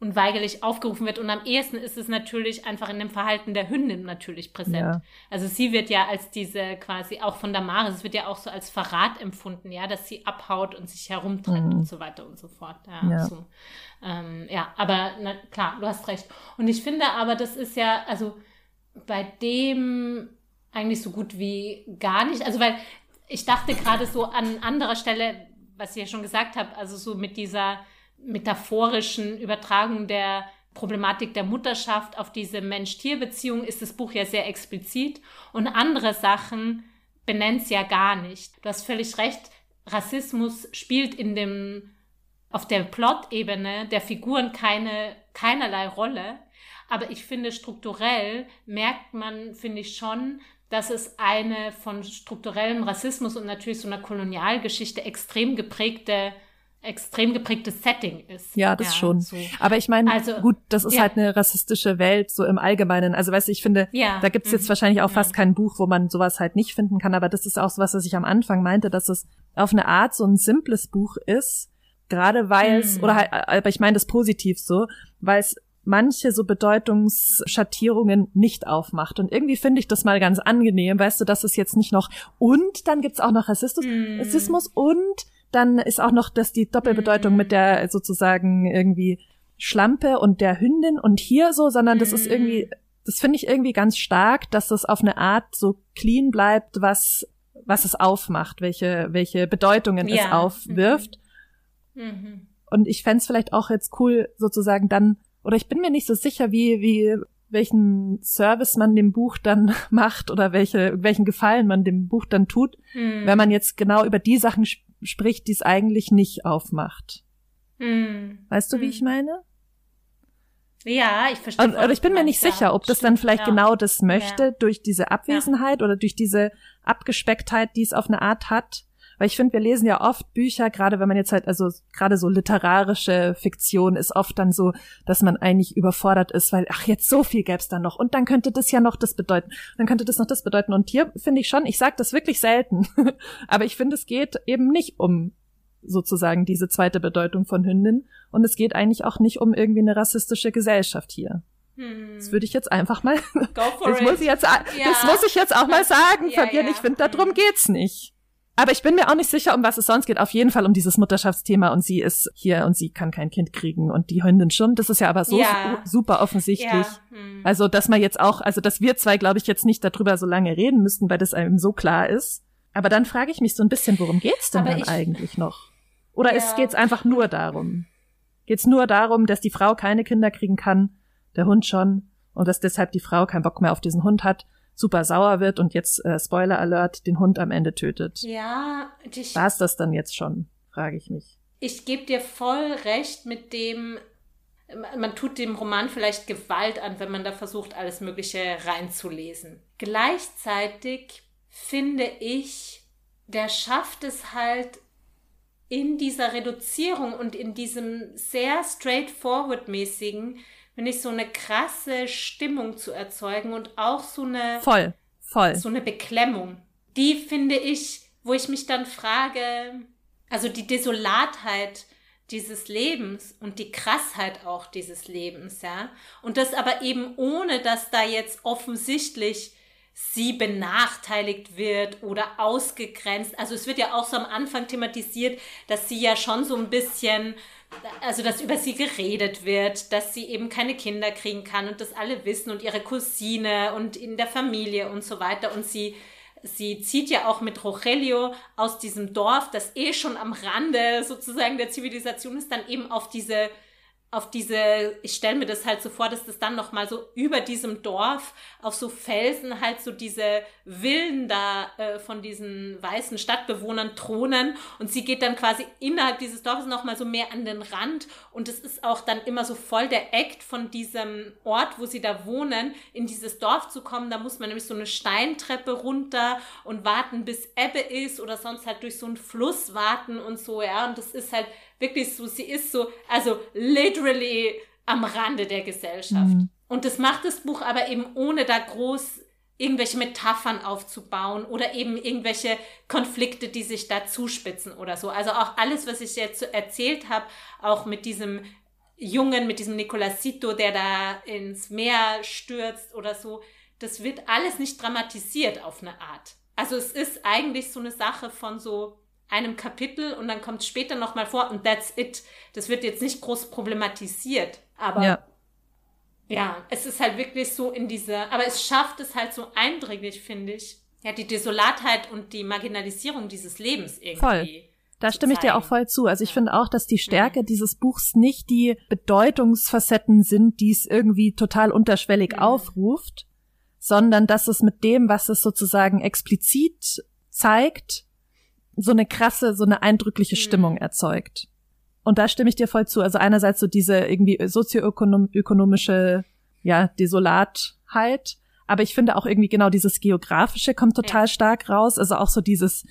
unweigerlich aufgerufen wird. Und am ehesten ist es natürlich einfach in dem Verhalten der Hündin natürlich präsent. Ja. Also sie wird ja als diese quasi auch von der Maris, es wird ja auch so als Verrat empfunden, ja, dass sie abhaut und sich herumtrennt mhm. und so weiter und so fort. Ja, ja. So. Ähm, ja aber na, klar, du hast recht. Und ich finde aber, das ist ja, also bei dem eigentlich so gut wie gar nicht. Also weil ich dachte gerade so an anderer Stelle, was ich ja schon gesagt habe, also so mit dieser metaphorischen Übertragung der Problematik der Mutterschaft auf diese Mensch-Tier-Beziehung ist das Buch ja sehr explizit und andere Sachen benennt es ja gar nicht. Du hast völlig recht, Rassismus spielt in dem, auf der Plot-Ebene der Figuren keine, keinerlei Rolle. Aber ich finde, strukturell merkt man, finde ich schon, dass es eine von strukturellem Rassismus und natürlich so einer Kolonialgeschichte extrem geprägte extrem geprägtes Setting ist. Ja, das ja, schon. So. Aber ich meine, also, gut, das ist ja. halt eine rassistische Welt, so im Allgemeinen. Also weißt du, ich finde, ja. da gibt's jetzt mhm. wahrscheinlich auch fast kein Buch, wo man sowas halt nicht finden kann. Aber das ist auch so was, was ich am Anfang meinte, dass es auf eine Art so ein simples Buch ist, gerade weil es, mhm. oder halt, aber ich meine das positiv so, weil es manche so Bedeutungsschattierungen nicht aufmacht. Und irgendwie finde ich das mal ganz angenehm, weißt du, dass es jetzt nicht noch und dann gibt's auch noch Rassismus, mm. Rassismus und dann ist auch noch das die Doppelbedeutung mit der sozusagen irgendwie Schlampe und der Hündin und hier so, sondern das ist irgendwie, das finde ich irgendwie ganz stark, dass das auf eine Art so clean bleibt, was, was es aufmacht, welche, welche Bedeutungen ja. es aufwirft. Mhm. Mhm. Und ich fände vielleicht auch jetzt cool, sozusagen dann, oder ich bin mir nicht so sicher, wie, wie, welchen Service man dem Buch dann macht oder welche, welchen Gefallen man dem Buch dann tut, mhm. wenn man jetzt genau über die Sachen spricht, die es eigentlich nicht aufmacht. Mm. Weißt du, wie mm. ich meine? Ja, ich verstehe. Und, aber ich bin mir nicht ja, sicher, ob das dann vielleicht ja. genau das möchte, ja. durch diese Abwesenheit oder durch diese Abgespecktheit, die es auf eine Art hat. Weil ich finde, wir lesen ja oft Bücher, gerade wenn man jetzt halt, also gerade so literarische Fiktion ist oft dann so, dass man eigentlich überfordert ist, weil, ach, jetzt so viel gäbe es dann noch. Und dann könnte das ja noch das bedeuten. Dann könnte das noch das bedeuten. Und hier finde ich schon, ich sage das wirklich selten. Aber ich finde, es geht eben nicht um sozusagen diese zweite Bedeutung von Hündin. Und es geht eigentlich auch nicht um irgendwie eine rassistische Gesellschaft hier. Hm. Das würde ich jetzt einfach mal. Go for das it. muss ich jetzt, ja. das muss ich jetzt auch mal sagen, ja, Fabian. Ja. Ich finde, darum hm. geht's nicht. Aber ich bin mir auch nicht sicher, um was es sonst geht. Auf jeden Fall um dieses Mutterschaftsthema und sie ist hier und sie kann kein Kind kriegen und die Hündin schon. Das ist ja aber so ja. super offensichtlich. Ja. Hm. Also, dass man jetzt auch, also, dass wir zwei, glaube ich, jetzt nicht darüber so lange reden müssten, weil das einem so klar ist. Aber dann frage ich mich so ein bisschen, worum geht's denn aber dann eigentlich noch? Oder ja. geht's einfach nur darum? Geht's nur darum, dass die Frau keine Kinder kriegen kann, der Hund schon, und dass deshalb die Frau keinen Bock mehr auf diesen Hund hat super sauer wird und jetzt äh, Spoiler Alert den Hund am Ende tötet. Ja, war es das dann jetzt schon, frage ich mich. Ich gebe dir voll recht mit dem, man tut dem Roman vielleicht Gewalt an, wenn man da versucht, alles Mögliche reinzulesen. Gleichzeitig finde ich, der schafft es halt in dieser Reduzierung und in diesem sehr straightforward-mäßigen finde ich, so eine krasse Stimmung zu erzeugen und auch so eine. Voll, voll. So eine Beklemmung. Die finde ich, wo ich mich dann frage, also die Desolatheit dieses Lebens und die Krassheit auch dieses Lebens, ja. Und das aber eben ohne, dass da jetzt offensichtlich sie benachteiligt wird oder ausgegrenzt. Also es wird ja auch so am Anfang thematisiert, dass sie ja schon so ein bisschen also dass über sie geredet wird, dass sie eben keine Kinder kriegen kann und das alle wissen und ihre Cousine und in der Familie und so weiter. Und sie sie zieht ja auch mit Rogelio aus diesem Dorf, das eh schon am Rande sozusagen der Zivilisation ist, dann eben auf diese auf diese, ich stelle mir das halt so vor, dass das dann nochmal so über diesem Dorf auf so Felsen halt so diese Villen da äh, von diesen weißen Stadtbewohnern thronen und sie geht dann quasi innerhalb dieses Dorfes nochmal so mehr an den Rand und es ist auch dann immer so voll der Act von diesem Ort, wo sie da wohnen, in dieses Dorf zu kommen. Da muss man nämlich so eine Steintreppe runter und warten, bis Ebbe ist oder sonst halt durch so einen Fluss warten und so, ja, und das ist halt wirklich so, sie ist so, also literally am Rande der Gesellschaft. Mhm. Und das macht das Buch aber eben ohne da groß irgendwelche Metaphern aufzubauen oder eben irgendwelche Konflikte, die sich da zuspitzen oder so. Also auch alles, was ich jetzt erzählt habe, auch mit diesem Jungen, mit diesem Nicolasito, der da ins Meer stürzt oder so, das wird alles nicht dramatisiert auf eine Art. Also es ist eigentlich so eine Sache von so einem Kapitel und dann kommt es später nochmal vor und that's it. Das wird jetzt nicht groß problematisiert, aber ja. ja, es ist halt wirklich so in dieser, aber es schafft es halt so eindringlich, finde ich. Ja, die Desolatheit und die Marginalisierung dieses Lebens irgendwie. Voll. Da stimme ich dir auch voll zu. Also ich finde auch, dass die Stärke mhm. dieses Buchs nicht die Bedeutungsfacetten sind, die es irgendwie total unterschwellig mhm. aufruft, sondern dass es mit dem, was es sozusagen explizit zeigt, so eine krasse, so eine eindrückliche mhm. Stimmung erzeugt. Und da stimme ich dir voll zu. Also einerseits so diese irgendwie sozioökonomische, ja, Desolatheit. Aber ich finde auch irgendwie genau dieses Geografische kommt total ja. stark raus. Also auch so dieses,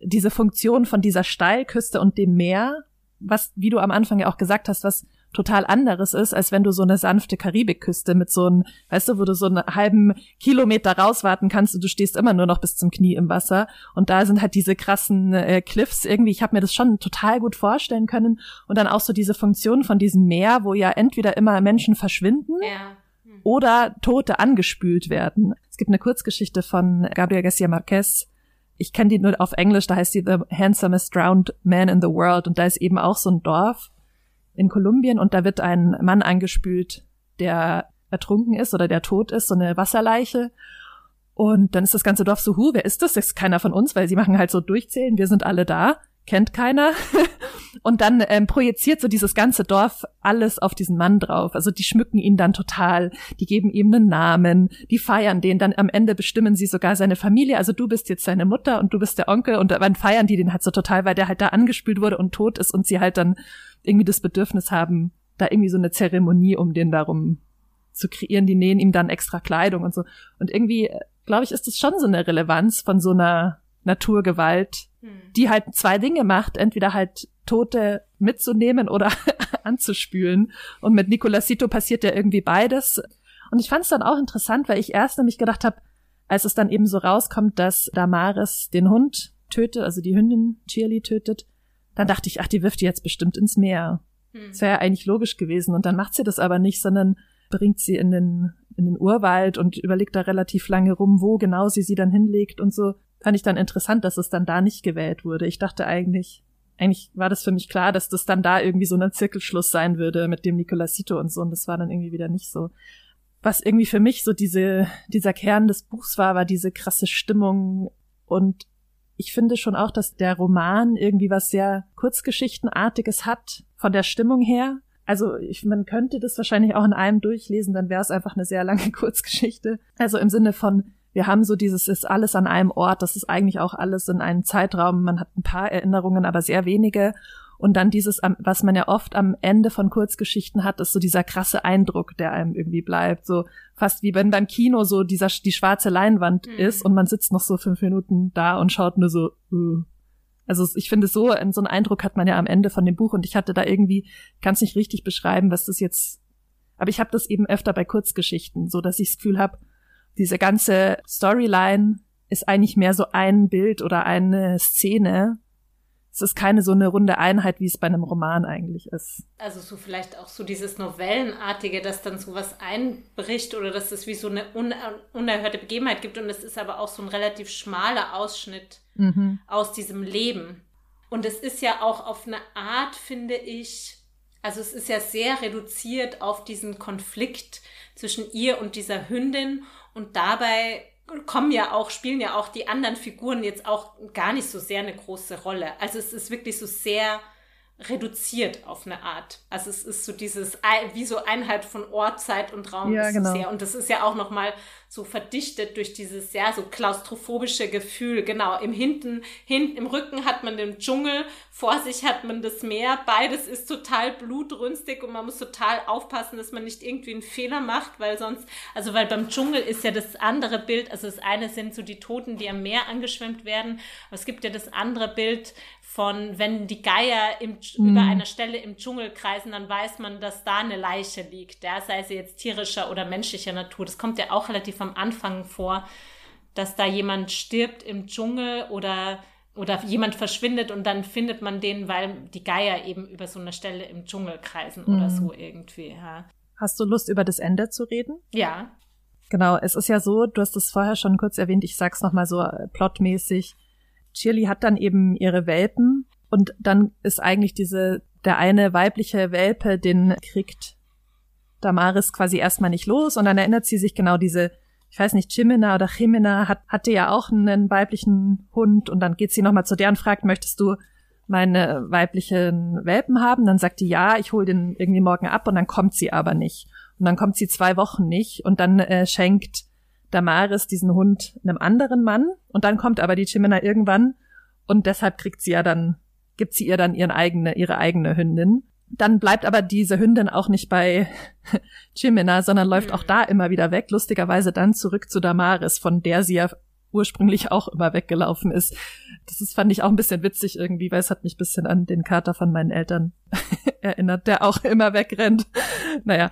diese Funktion von dieser Steilküste und dem Meer, was, wie du am Anfang ja auch gesagt hast, was total anderes ist, als wenn du so eine sanfte Karibikküste mit so einem, weißt du, wo du so einen halben Kilometer rauswarten kannst und du stehst immer nur noch bis zum Knie im Wasser. Und da sind halt diese krassen äh, Cliffs irgendwie. Ich habe mir das schon total gut vorstellen können. Und dann auch so diese Funktion von diesem Meer, wo ja entweder immer Menschen verschwinden. Ja hm. oder Tote angespült werden. Es gibt eine Kurzgeschichte von Gabriel Garcia Marquez. Ich kenne die nur auf Englisch, da heißt die The Handsomest Drowned Man in the World und da ist eben auch so ein Dorf in Kolumbien und da wird ein Mann angespült, der ertrunken ist oder der tot ist, so eine Wasserleiche. Und dann ist das ganze Dorf so, hu, wer ist das? Das ist keiner von uns, weil sie machen halt so durchzählen, wir sind alle da kennt keiner. Und dann ähm, projiziert so dieses ganze Dorf alles auf diesen Mann drauf. Also die schmücken ihn dann total, die geben ihm einen Namen, die feiern den, dann am Ende bestimmen sie sogar seine Familie. Also du bist jetzt seine Mutter und du bist der Onkel und dann feiern die den halt so total, weil der halt da angespült wurde und tot ist und sie halt dann irgendwie das Bedürfnis haben, da irgendwie so eine Zeremonie um den darum zu kreieren. Die nähen ihm dann extra Kleidung und so. Und irgendwie, äh, glaube ich, ist das schon so eine Relevanz von so einer Naturgewalt, hm. die halt zwei Dinge macht, entweder halt Tote mitzunehmen oder anzuspülen. Und mit Nicolasito passiert ja irgendwie beides. Und ich fand es dann auch interessant, weil ich erst nämlich gedacht habe, als es dann eben so rauskommt, dass Damaris den Hund tötet, also die Hündin Shirley tötet, dann dachte ich, ach, die wirft die jetzt bestimmt ins Meer. Hm. Das wäre ja eigentlich logisch gewesen. Und dann macht sie das aber nicht, sondern bringt sie in den, in den Urwald und überlegt da relativ lange rum, wo genau sie sie dann hinlegt und so fand ich dann interessant, dass es dann da nicht gewählt wurde. Ich dachte eigentlich, eigentlich war das für mich klar, dass das dann da irgendwie so ein Zirkelschluss sein würde mit dem Nicolasito und so. Und das war dann irgendwie wieder nicht so. Was irgendwie für mich so diese, dieser Kern des Buchs war, war diese krasse Stimmung. Und ich finde schon auch, dass der Roman irgendwie was sehr Kurzgeschichtenartiges hat, von der Stimmung her. Also ich, man könnte das wahrscheinlich auch in einem durchlesen, dann wäre es einfach eine sehr lange Kurzgeschichte. Also im Sinne von, wir haben so dieses, ist alles an einem Ort, das ist eigentlich auch alles in einem Zeitraum, man hat ein paar Erinnerungen, aber sehr wenige. Und dann dieses, was man ja oft am Ende von Kurzgeschichten hat, ist so dieser krasse Eindruck, der einem irgendwie bleibt. So fast wie wenn beim Kino so dieser, die schwarze Leinwand mhm. ist und man sitzt noch so fünf Minuten da und schaut nur so, uh. Also ich finde so, so einen Eindruck hat man ja am Ende von dem Buch und ich hatte da irgendwie, kann es nicht richtig beschreiben, was das jetzt, aber ich habe das eben öfter bei Kurzgeschichten, so dass ich das Gefühl habe, diese ganze Storyline ist eigentlich mehr so ein Bild oder eine Szene. Es ist keine so eine runde Einheit, wie es bei einem Roman eigentlich ist. Also so vielleicht auch so dieses Novellenartige, dass dann sowas einbricht oder dass es wie so eine unerhörte Begebenheit gibt und es ist aber auch so ein relativ schmaler Ausschnitt mhm. aus diesem Leben. Und es ist ja auch auf eine Art, finde ich, Also es ist ja sehr reduziert auf diesen Konflikt zwischen ihr und dieser Hündin und dabei kommen ja auch, spielen ja auch die anderen Figuren jetzt auch gar nicht so sehr eine große Rolle. Also es ist wirklich so sehr reduziert auf eine Art. Also es ist so dieses, wie so Einheit von Ort, Zeit und Raum ja, ist genau. sehr. Und das ist ja auch nochmal so verdichtet durch dieses, ja, so klaustrophobische Gefühl. Genau, im Hinten, hinten, im Rücken hat man den Dschungel, vor sich hat man das Meer. Beides ist total blutrünstig und man muss total aufpassen, dass man nicht irgendwie einen Fehler macht, weil sonst, also weil beim Dschungel ist ja das andere Bild, also das eine sind so die Toten, die am Meer angeschwemmt werden, aber es gibt ja das andere Bild von, wenn die Geier im, mhm. über einer Stelle im Dschungel kreisen, dann weiß man, dass da eine Leiche liegt, ja, sei sie jetzt tierischer oder menschlicher Natur. Das kommt ja auch relativ am Anfang vor, dass da jemand stirbt im Dschungel oder, oder jemand verschwindet und dann findet man den, weil die Geier eben über so eine Stelle im Dschungel kreisen mhm. oder so irgendwie. Ja. Hast du Lust, über das Ende zu reden? Ja. Genau, es ist ja so, du hast es vorher schon kurz erwähnt, ich sag's nochmal so äh, plotmäßig. Shirley hat dann eben ihre Welpen und dann ist eigentlich diese, der eine weibliche Welpe, den kriegt Damaris quasi erstmal nicht los und dann erinnert sie sich genau diese ich weiß nicht, Chimena oder Chimena hat, hatte ja auch einen weiblichen Hund und dann geht sie nochmal zu der und fragt, möchtest du meine weiblichen Welpen haben? Dann sagt die ja, ich hole den irgendwie morgen ab und dann kommt sie aber nicht. Und dann kommt sie zwei Wochen nicht und dann äh, schenkt Damaris diesen Hund einem anderen Mann und dann kommt aber die Chimena irgendwann und deshalb kriegt sie ja dann, gibt sie ihr dann ihren eigene, ihre eigene Hündin. Dann bleibt aber diese Hündin auch nicht bei Chimena, sondern läuft mhm. auch da immer wieder weg. Lustigerweise dann zurück zu Damaris, von der sie ja ursprünglich auch immer weggelaufen ist. Das ist, fand ich auch ein bisschen witzig irgendwie, weil es hat mich ein bisschen an den Kater von meinen Eltern erinnert, der auch immer wegrennt. Naja.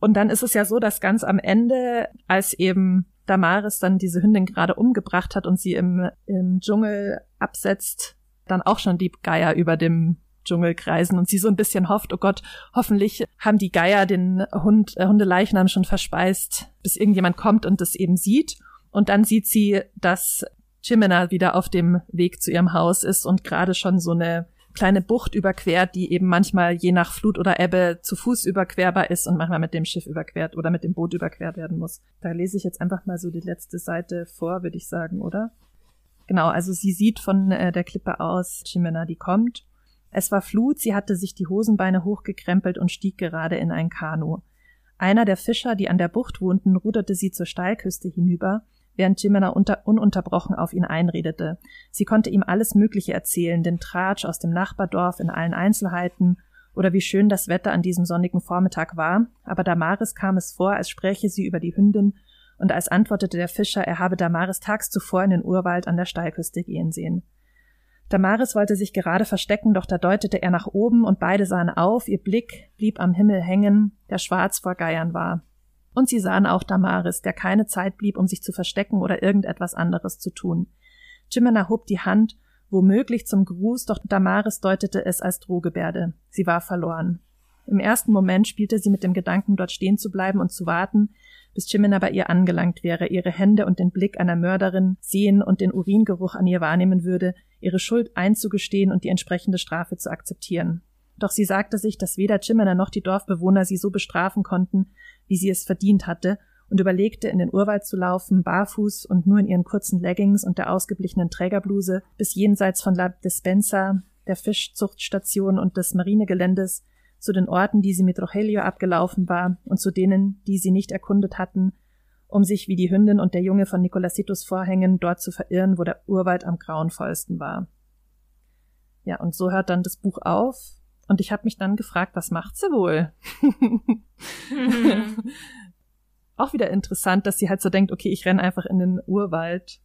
Und dann ist es ja so, dass ganz am Ende, als eben Damaris dann diese Hündin gerade umgebracht hat und sie im, im Dschungel absetzt, dann auch schon die Geier über dem Dschungel kreisen und sie so ein bisschen hofft, oh Gott, hoffentlich haben die Geier den Hund, äh, Hundeleichnam schon verspeist, bis irgendjemand kommt und das eben sieht. Und dann sieht sie, dass Chimena wieder auf dem Weg zu ihrem Haus ist und gerade schon so eine kleine Bucht überquert, die eben manchmal je nach Flut oder Ebbe zu Fuß überquerbar ist und manchmal mit dem Schiff überquert oder mit dem Boot überquert werden muss. Da lese ich jetzt einfach mal so die letzte Seite vor, würde ich sagen, oder? Genau, also sie sieht von äh, der Klippe aus Chimena, die kommt es war Flut, sie hatte sich die Hosenbeine hochgekrempelt und stieg gerade in ein Kanu. Einer der Fischer, die an der Bucht wohnten, ruderte sie zur Steilküste hinüber, während Jimena unter, ununterbrochen auf ihn einredete. Sie konnte ihm alles Mögliche erzählen, den Tratsch aus dem Nachbardorf in allen Einzelheiten oder wie schön das Wetter an diesem sonnigen Vormittag war, aber Damaris kam es vor, als spräche sie über die Hündin, und als antwortete der Fischer, er habe Damaris tags zuvor in den Urwald an der Steilküste gehen sehen. Damaris wollte sich gerade verstecken, doch da deutete er nach oben und beide sahen auf, ihr Blick blieb am Himmel hängen, der schwarz vor Geiern war. Und sie sahen auch Damaris, der keine Zeit blieb, um sich zu verstecken oder irgendetwas anderes zu tun. Jimena hob die Hand, womöglich zum Gruß, doch Damaris deutete es als Drohgebärde. Sie war verloren. Im ersten Moment spielte sie mit dem Gedanken, dort stehen zu bleiben und zu warten, bis Jimena bei ihr angelangt wäre, ihre Hände und den Blick einer Mörderin sehen und den Uringeruch an ihr wahrnehmen würde, ihre Schuld einzugestehen und die entsprechende Strafe zu akzeptieren. Doch sie sagte sich, dass weder Jimena noch die Dorfbewohner sie so bestrafen konnten, wie sie es verdient hatte, und überlegte, in den Urwald zu laufen, barfuß und nur in ihren kurzen Leggings und der ausgeblichenen Trägerbluse, bis jenseits von La Despensa, der Fischzuchtstation und des Marinegeländes, zu den Orten, die sie mit Rogelio abgelaufen war, und zu denen, die sie nicht erkundet hatten, um sich wie die Hündin und der Junge von Nicolasitos Vorhängen dort zu verirren, wo der Urwald am grauenvollsten war. Ja, und so hört dann das Buch auf, und ich habe mich dann gefragt, was macht sie wohl? mhm. Auch wieder interessant, dass sie halt so denkt, okay, ich renne einfach in den Urwald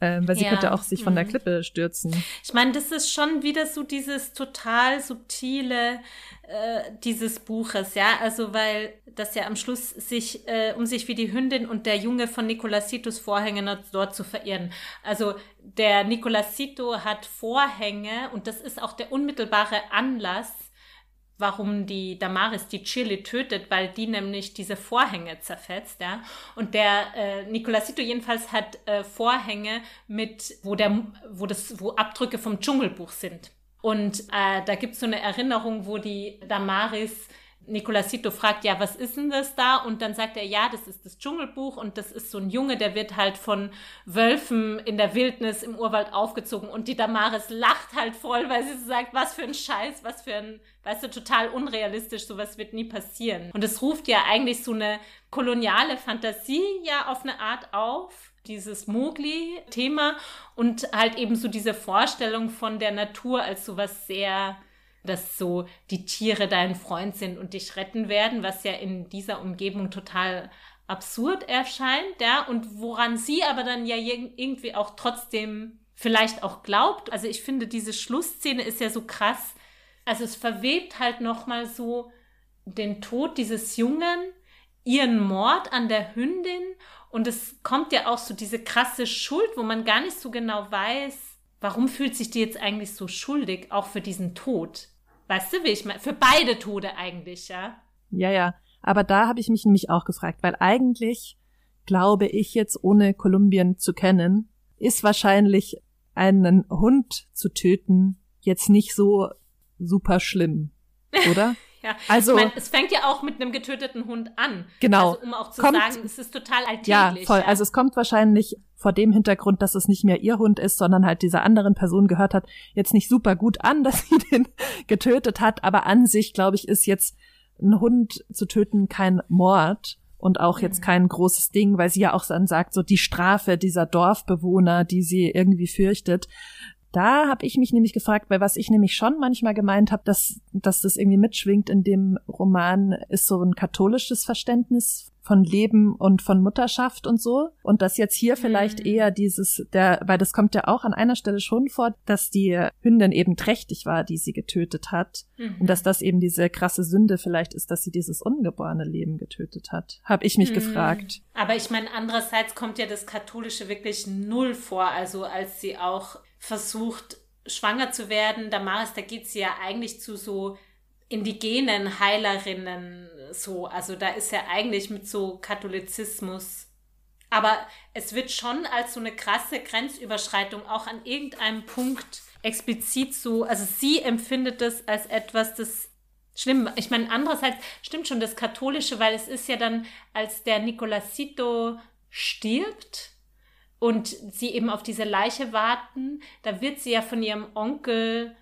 ähm, weil sie ja. könnte auch sich von der mhm. Klippe stürzen. Ich meine, das ist schon wieder so dieses total subtile äh, dieses Buches, ja, also weil das ja am Schluss sich äh, um sich wie die Hündin und der Junge von Nicolasitos Vorhänge dort zu verirren. Also der Nicolasito hat Vorhänge und das ist auch der unmittelbare Anlass, warum die Damaris die Chili tötet, weil die nämlich diese Vorhänge zerfetzt, ja. Und der äh, Nicolasito jedenfalls hat äh, Vorhänge mit, wo der, wo das, wo Abdrücke vom Dschungelbuch sind. Und äh, da gibt's so eine Erinnerung, wo die Damaris Nicolasito fragt, ja, was ist denn das da? Und dann sagt er, ja, das ist das Dschungelbuch und das ist so ein Junge, der wird halt von Wölfen in der Wildnis im Urwald aufgezogen und die Damaris lacht halt voll, weil sie so sagt, was für ein Scheiß, was für ein, weißt du, total unrealistisch, sowas wird nie passieren. Und es ruft ja eigentlich so eine koloniale Fantasie ja auf eine Art auf dieses Mowgli-Thema und halt eben so diese Vorstellung von der Natur als sowas sehr dass so die Tiere dein Freund sind und dich retten werden, was ja in dieser Umgebung total absurd erscheint, ja, und woran sie aber dann ja irgendwie auch trotzdem vielleicht auch glaubt. Also ich finde, diese Schlussszene ist ja so krass. Also es verwebt halt nochmal so den Tod dieses Jungen, ihren Mord an der Hündin und es kommt ja auch so diese krasse Schuld, wo man gar nicht so genau weiß, warum fühlt sich die jetzt eigentlich so schuldig, auch für diesen Tod. Weißt du, wie ich meine? Für beide Tode eigentlich, ja. Ja, ja. Aber da habe ich mich nämlich auch gefragt, weil eigentlich glaube ich jetzt, ohne Kolumbien zu kennen, ist wahrscheinlich einen Hund zu töten jetzt nicht so super schlimm, oder? Ja, also ich mein, es fängt ja auch mit einem getöteten Hund an. Genau. Also, um auch zu kommt, sagen, es ist total alltäglich. Ja, voll. Ja. Also es kommt wahrscheinlich vor dem Hintergrund, dass es nicht mehr ihr Hund ist, sondern halt dieser anderen Person gehört hat, jetzt nicht super gut an, dass sie den getötet hat. Aber an sich, glaube ich, ist jetzt ein Hund zu töten kein Mord und auch jetzt mhm. kein großes Ding, weil sie ja auch dann sagt, so die Strafe dieser Dorfbewohner, die sie irgendwie fürchtet, da habe ich mich nämlich gefragt, weil was ich nämlich schon manchmal gemeint habe, dass, dass das irgendwie mitschwingt in dem Roman, ist so ein katholisches Verständnis von Leben und von Mutterschaft und so. Und dass jetzt hier vielleicht mhm. eher dieses, der, weil das kommt ja auch an einer Stelle schon vor, dass die Hündin eben trächtig war, die sie getötet hat. Mhm. Und dass das eben diese krasse Sünde vielleicht ist, dass sie dieses ungeborene Leben getötet hat. Habe ich mich mhm. gefragt. Aber ich meine, andererseits kommt ja das Katholische wirklich null vor. Also als sie auch versucht, schwanger zu werden. Damaris, da geht sie ja eigentlich zu so indigenen Heilerinnen so. Also da ist ja eigentlich mit so Katholizismus. Aber es wird schon als so eine krasse Grenzüberschreitung auch an irgendeinem Punkt explizit so, also sie empfindet das als etwas, das schlimm. Ich meine, andererseits stimmt schon das Katholische, weil es ist ja dann, als der Nicolasito stirbt, und sie eben auf diese Leiche warten, da wird sie ja von ihrem Onkel,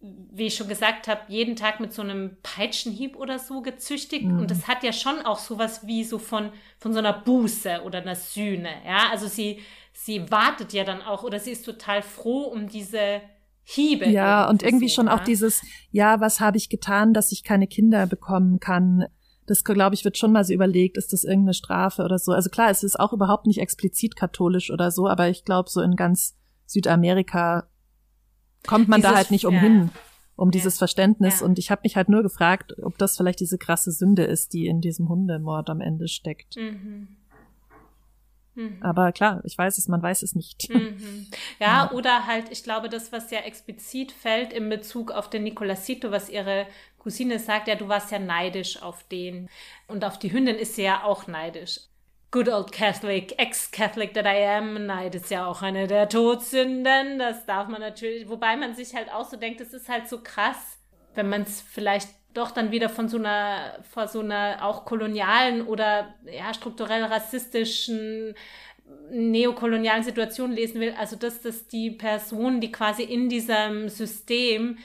wie ich schon gesagt habe, jeden Tag mit so einem Peitschenhieb oder so gezüchtigt. Mhm. Und das hat ja schon auch sowas wie so von, von so einer Buße oder einer Sühne. Ja, also sie, sie wartet ja dann auch oder sie ist total froh um diese Hiebe. Ja, und irgendwie so, schon ja. auch dieses, ja, was habe ich getan, dass ich keine Kinder bekommen kann? Das, glaube ich, wird schon mal so überlegt, ist das irgendeine Strafe oder so. Also klar, es ist auch überhaupt nicht explizit katholisch oder so, aber ich glaube, so in ganz Südamerika kommt man dieses, da halt nicht umhin, ja. um dieses Verständnis. Ja. Und ich habe mich halt nur gefragt, ob das vielleicht diese krasse Sünde ist, die in diesem Hundemord am Ende steckt. Mhm. Mhm. Aber klar, ich weiß es, man weiß es nicht. Mhm. Ja, ja, oder halt, ich glaube, das, was ja explizit fällt in Bezug auf den Nicolasito, was ihre Cousine sagt, ja, du warst ja neidisch auf den. Und auf die Hündin ist sie ja auch neidisch. Good old Catholic, ex-Catholic that I am, Neid ist ja auch eine der Todsünden. Das darf man natürlich, wobei man sich halt auch so denkt, es ist halt so krass, wenn man es vielleicht doch dann wieder von so einer, von so einer auch kolonialen oder ja, strukturell rassistischen neokolonialen Situation lesen will. Also, dass das die Person, die quasi in diesem System,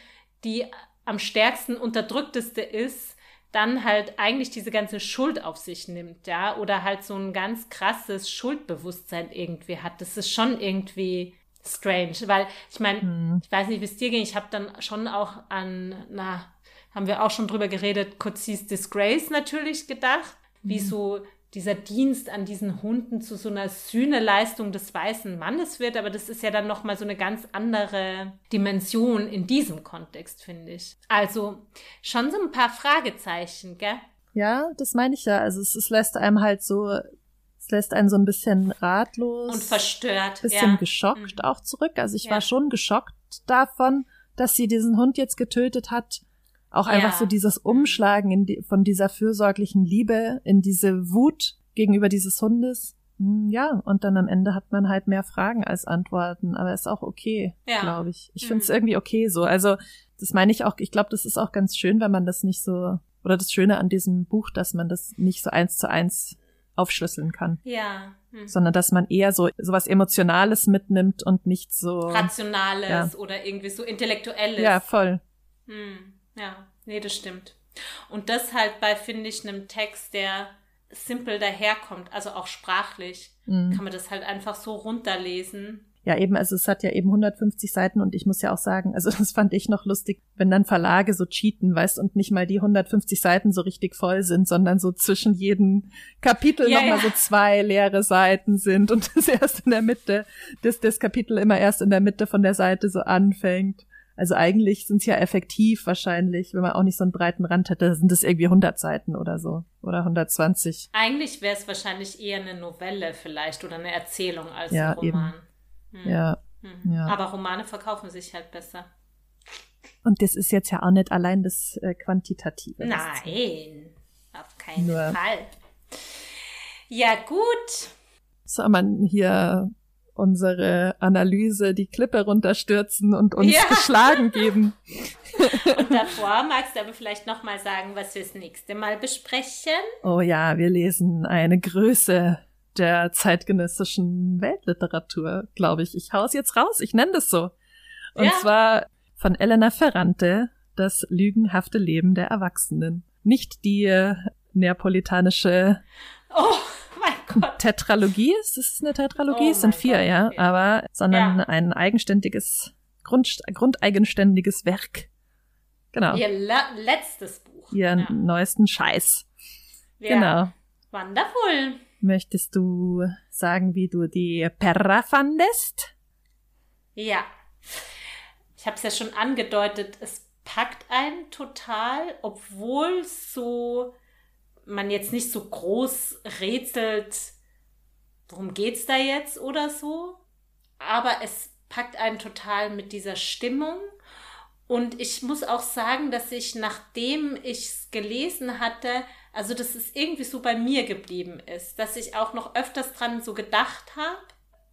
die am stärksten unterdrückteste ist, dann halt eigentlich diese ganze Schuld auf sich nimmt, ja, oder halt so ein ganz krasses Schuldbewusstsein irgendwie hat. Das ist schon irgendwie strange, weil ich meine, hm. ich weiß nicht, wie es dir ging, ich habe dann schon auch an, na, haben wir auch schon drüber geredet, Coetzee Disgrace natürlich gedacht, wie mhm. so dieser Dienst an diesen Hunden zu so einer Sühneleistung des weißen Mannes wird, aber das ist ja dann noch mal so eine ganz andere Dimension in diesem Kontext, finde ich. Also schon so ein paar Fragezeichen, gell? Ja, das meine ich ja. Also es, es lässt einem halt so, es lässt einen so ein bisschen ratlos und verstört, bisschen ja. geschockt mhm. auch zurück. Also ich ja. war schon geschockt davon, dass sie diesen Hund jetzt getötet hat auch ja. einfach so dieses Umschlagen in die, von dieser fürsorglichen Liebe in diese Wut gegenüber dieses Hundes. hm, ja, und dann am Ende hat man halt mehr Fragen als Antworten, aber ist auch okay, ja. glaube ich. Ich finde es mhm. irgendwie okay so. Also, das meine ich auch, ich glaube, das ist auch ganz schön, wenn man das nicht so, oder das Schöne an diesem Buch, dass man das nicht so eins zu eins aufschlüsseln kann. Ja. Hm. Sondern dass man eher so sowas Emotionales mitnimmt und nicht so Rationales ja. oder irgendwie so Intellektuelles. Ja, voll. Hm. Ja, nee, das stimmt. Und das halt bei, finde ich, einem Text, der simpel daherkommt, also auch sprachlich, mhm. kann man das halt einfach so runterlesen ja, eben, also es hat ja eben 150 Seiten und ich muss ja auch sagen, also das fand ich noch lustig, wenn dann Verlage so cheaten, weißt, und nicht mal die 150 Seiten so richtig voll sind, sondern so zwischen jedem Kapitel ja, nochmal ja. so zwei leere Seiten sind und das erst in der Mitte, dass das Kapitel immer erst in der Mitte von der Seite so anfängt. Also eigentlich sind es ja effektiv wahrscheinlich, wenn man auch nicht so einen breiten Rand hätte, sind es irgendwie 100 Seiten oder so oder 120. Eigentlich wäre es wahrscheinlich eher eine Novelle vielleicht oder eine Erzählung als ja, ein Roman. Hm. Ja, hm. ja. Aber Romane verkaufen sich halt besser. Und das ist jetzt ja auch nicht allein das äh, Quantitative. Nein, auf keinen Nur. Fall. Ja, gut. Soll man hier unsere Analyse die Klippe runterstürzen und uns ja. geschlagen geben. Und davor magst du aber vielleicht nochmal sagen, was wir das nächste Mal besprechen. Oh ja, wir lesen eine Größe der zeitgenössischen Weltliteratur, glaube ich. Ich hau's jetzt raus, ich nenne das so. Und ja. zwar von Elena Ferrante, Das lügenhafte Leben der Erwachsenen. Nicht die äh, neapolitanische oh. Tetralogie, ist es eine Tetralogie? Oh es sind vier, Gott, ja, okay. aber, sondern ja. ein eigenständiges, Grund, grundeigenständiges Werk. Genau. Ihr letztes Buch. Ihr ja. neuesten Scheiß. Ja. Genau. Wonderful. Möchtest du sagen, wie du die Perra fandest? Ja. Ich habe es ja schon angedeutet, es packt einen total, obwohl so man jetzt nicht so groß rätselt, worum geht's da jetzt oder so, aber es packt einen total mit dieser Stimmung und ich muss auch sagen, dass ich nachdem ich es gelesen hatte, also, dass es irgendwie so bei mir geblieben ist, dass ich auch noch öfters dran so gedacht habe.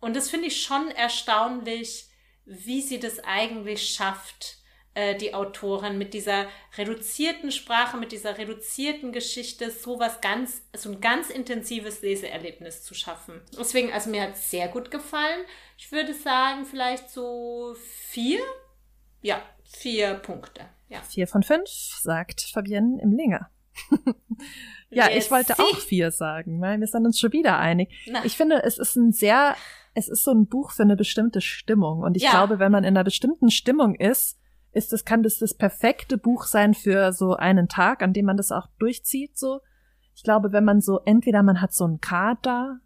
Und das finde ich schon erstaunlich, wie sie das eigentlich schafft, äh, die Autorin mit dieser reduzierten Sprache, mit dieser reduzierten Geschichte, so was ganz, so ein ganz intensives Leseerlebnis zu schaffen. Deswegen, also mir hat es sehr gut gefallen. Ich würde sagen, vielleicht so vier. Ja, vier Punkte. Ja. Vier von fünf, sagt Fabienne im Linger. ja, yes. ich wollte auch vier sagen, weil wir sind uns schon wieder einig. Na. Ich finde, es ist ein sehr, es ist so ein Buch für eine bestimmte Stimmung. Und ich ja. glaube, wenn man in einer bestimmten Stimmung ist, ist das, kann das das perfekte Buch sein für so einen Tag, an dem man das auch durchzieht, so. Ich glaube, wenn man so, entweder man hat so einen Kater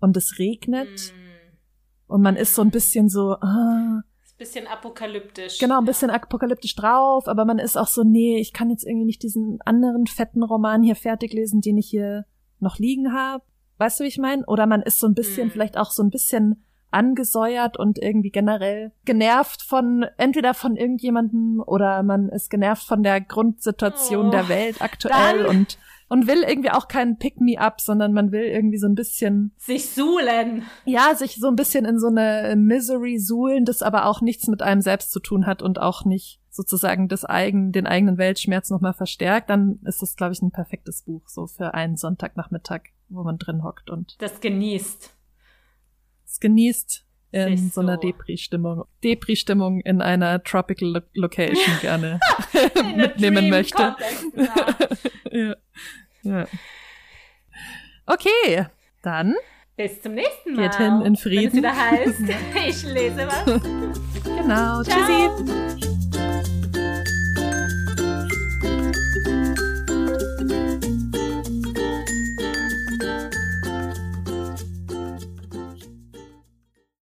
und es regnet mm. und man ist so ein bisschen so, ah, bisschen apokalyptisch. Genau, ein bisschen apokalyptisch drauf, aber man ist auch so, nee, ich kann jetzt irgendwie nicht diesen anderen fetten Roman hier fertig lesen, den ich hier noch liegen habe. Weißt du, wie ich meine? Oder man ist so ein bisschen, hm. vielleicht auch so ein bisschen angesäuert und irgendwie generell genervt von entweder von irgendjemandem oder man ist genervt von der Grundsituation oh, der Welt aktuell und und will irgendwie auch keinen Pick-me-up, sondern man will irgendwie so ein bisschen sich suhlen. Ja, sich so ein bisschen in so eine Misery suhlen, das aber auch nichts mit einem selbst zu tun hat und auch nicht sozusagen das eigen, den eigenen Weltschmerz nochmal verstärkt, dann ist das, glaube ich, ein perfektes Buch, so für einen Sonntagnachmittag, wo man drin hockt und das genießt. Es genießt in Siehst so einer Depri-Stimmung. Depri-Stimmung in einer Tropical Location gerne mitnehmen möchte. Genau. ja. Ja. Okay, dann. Bis zum nächsten Mal. Geht hin in Frieden. Wenn es wieder heißt, ich lese was. Genau. Ciao. Tschüssi.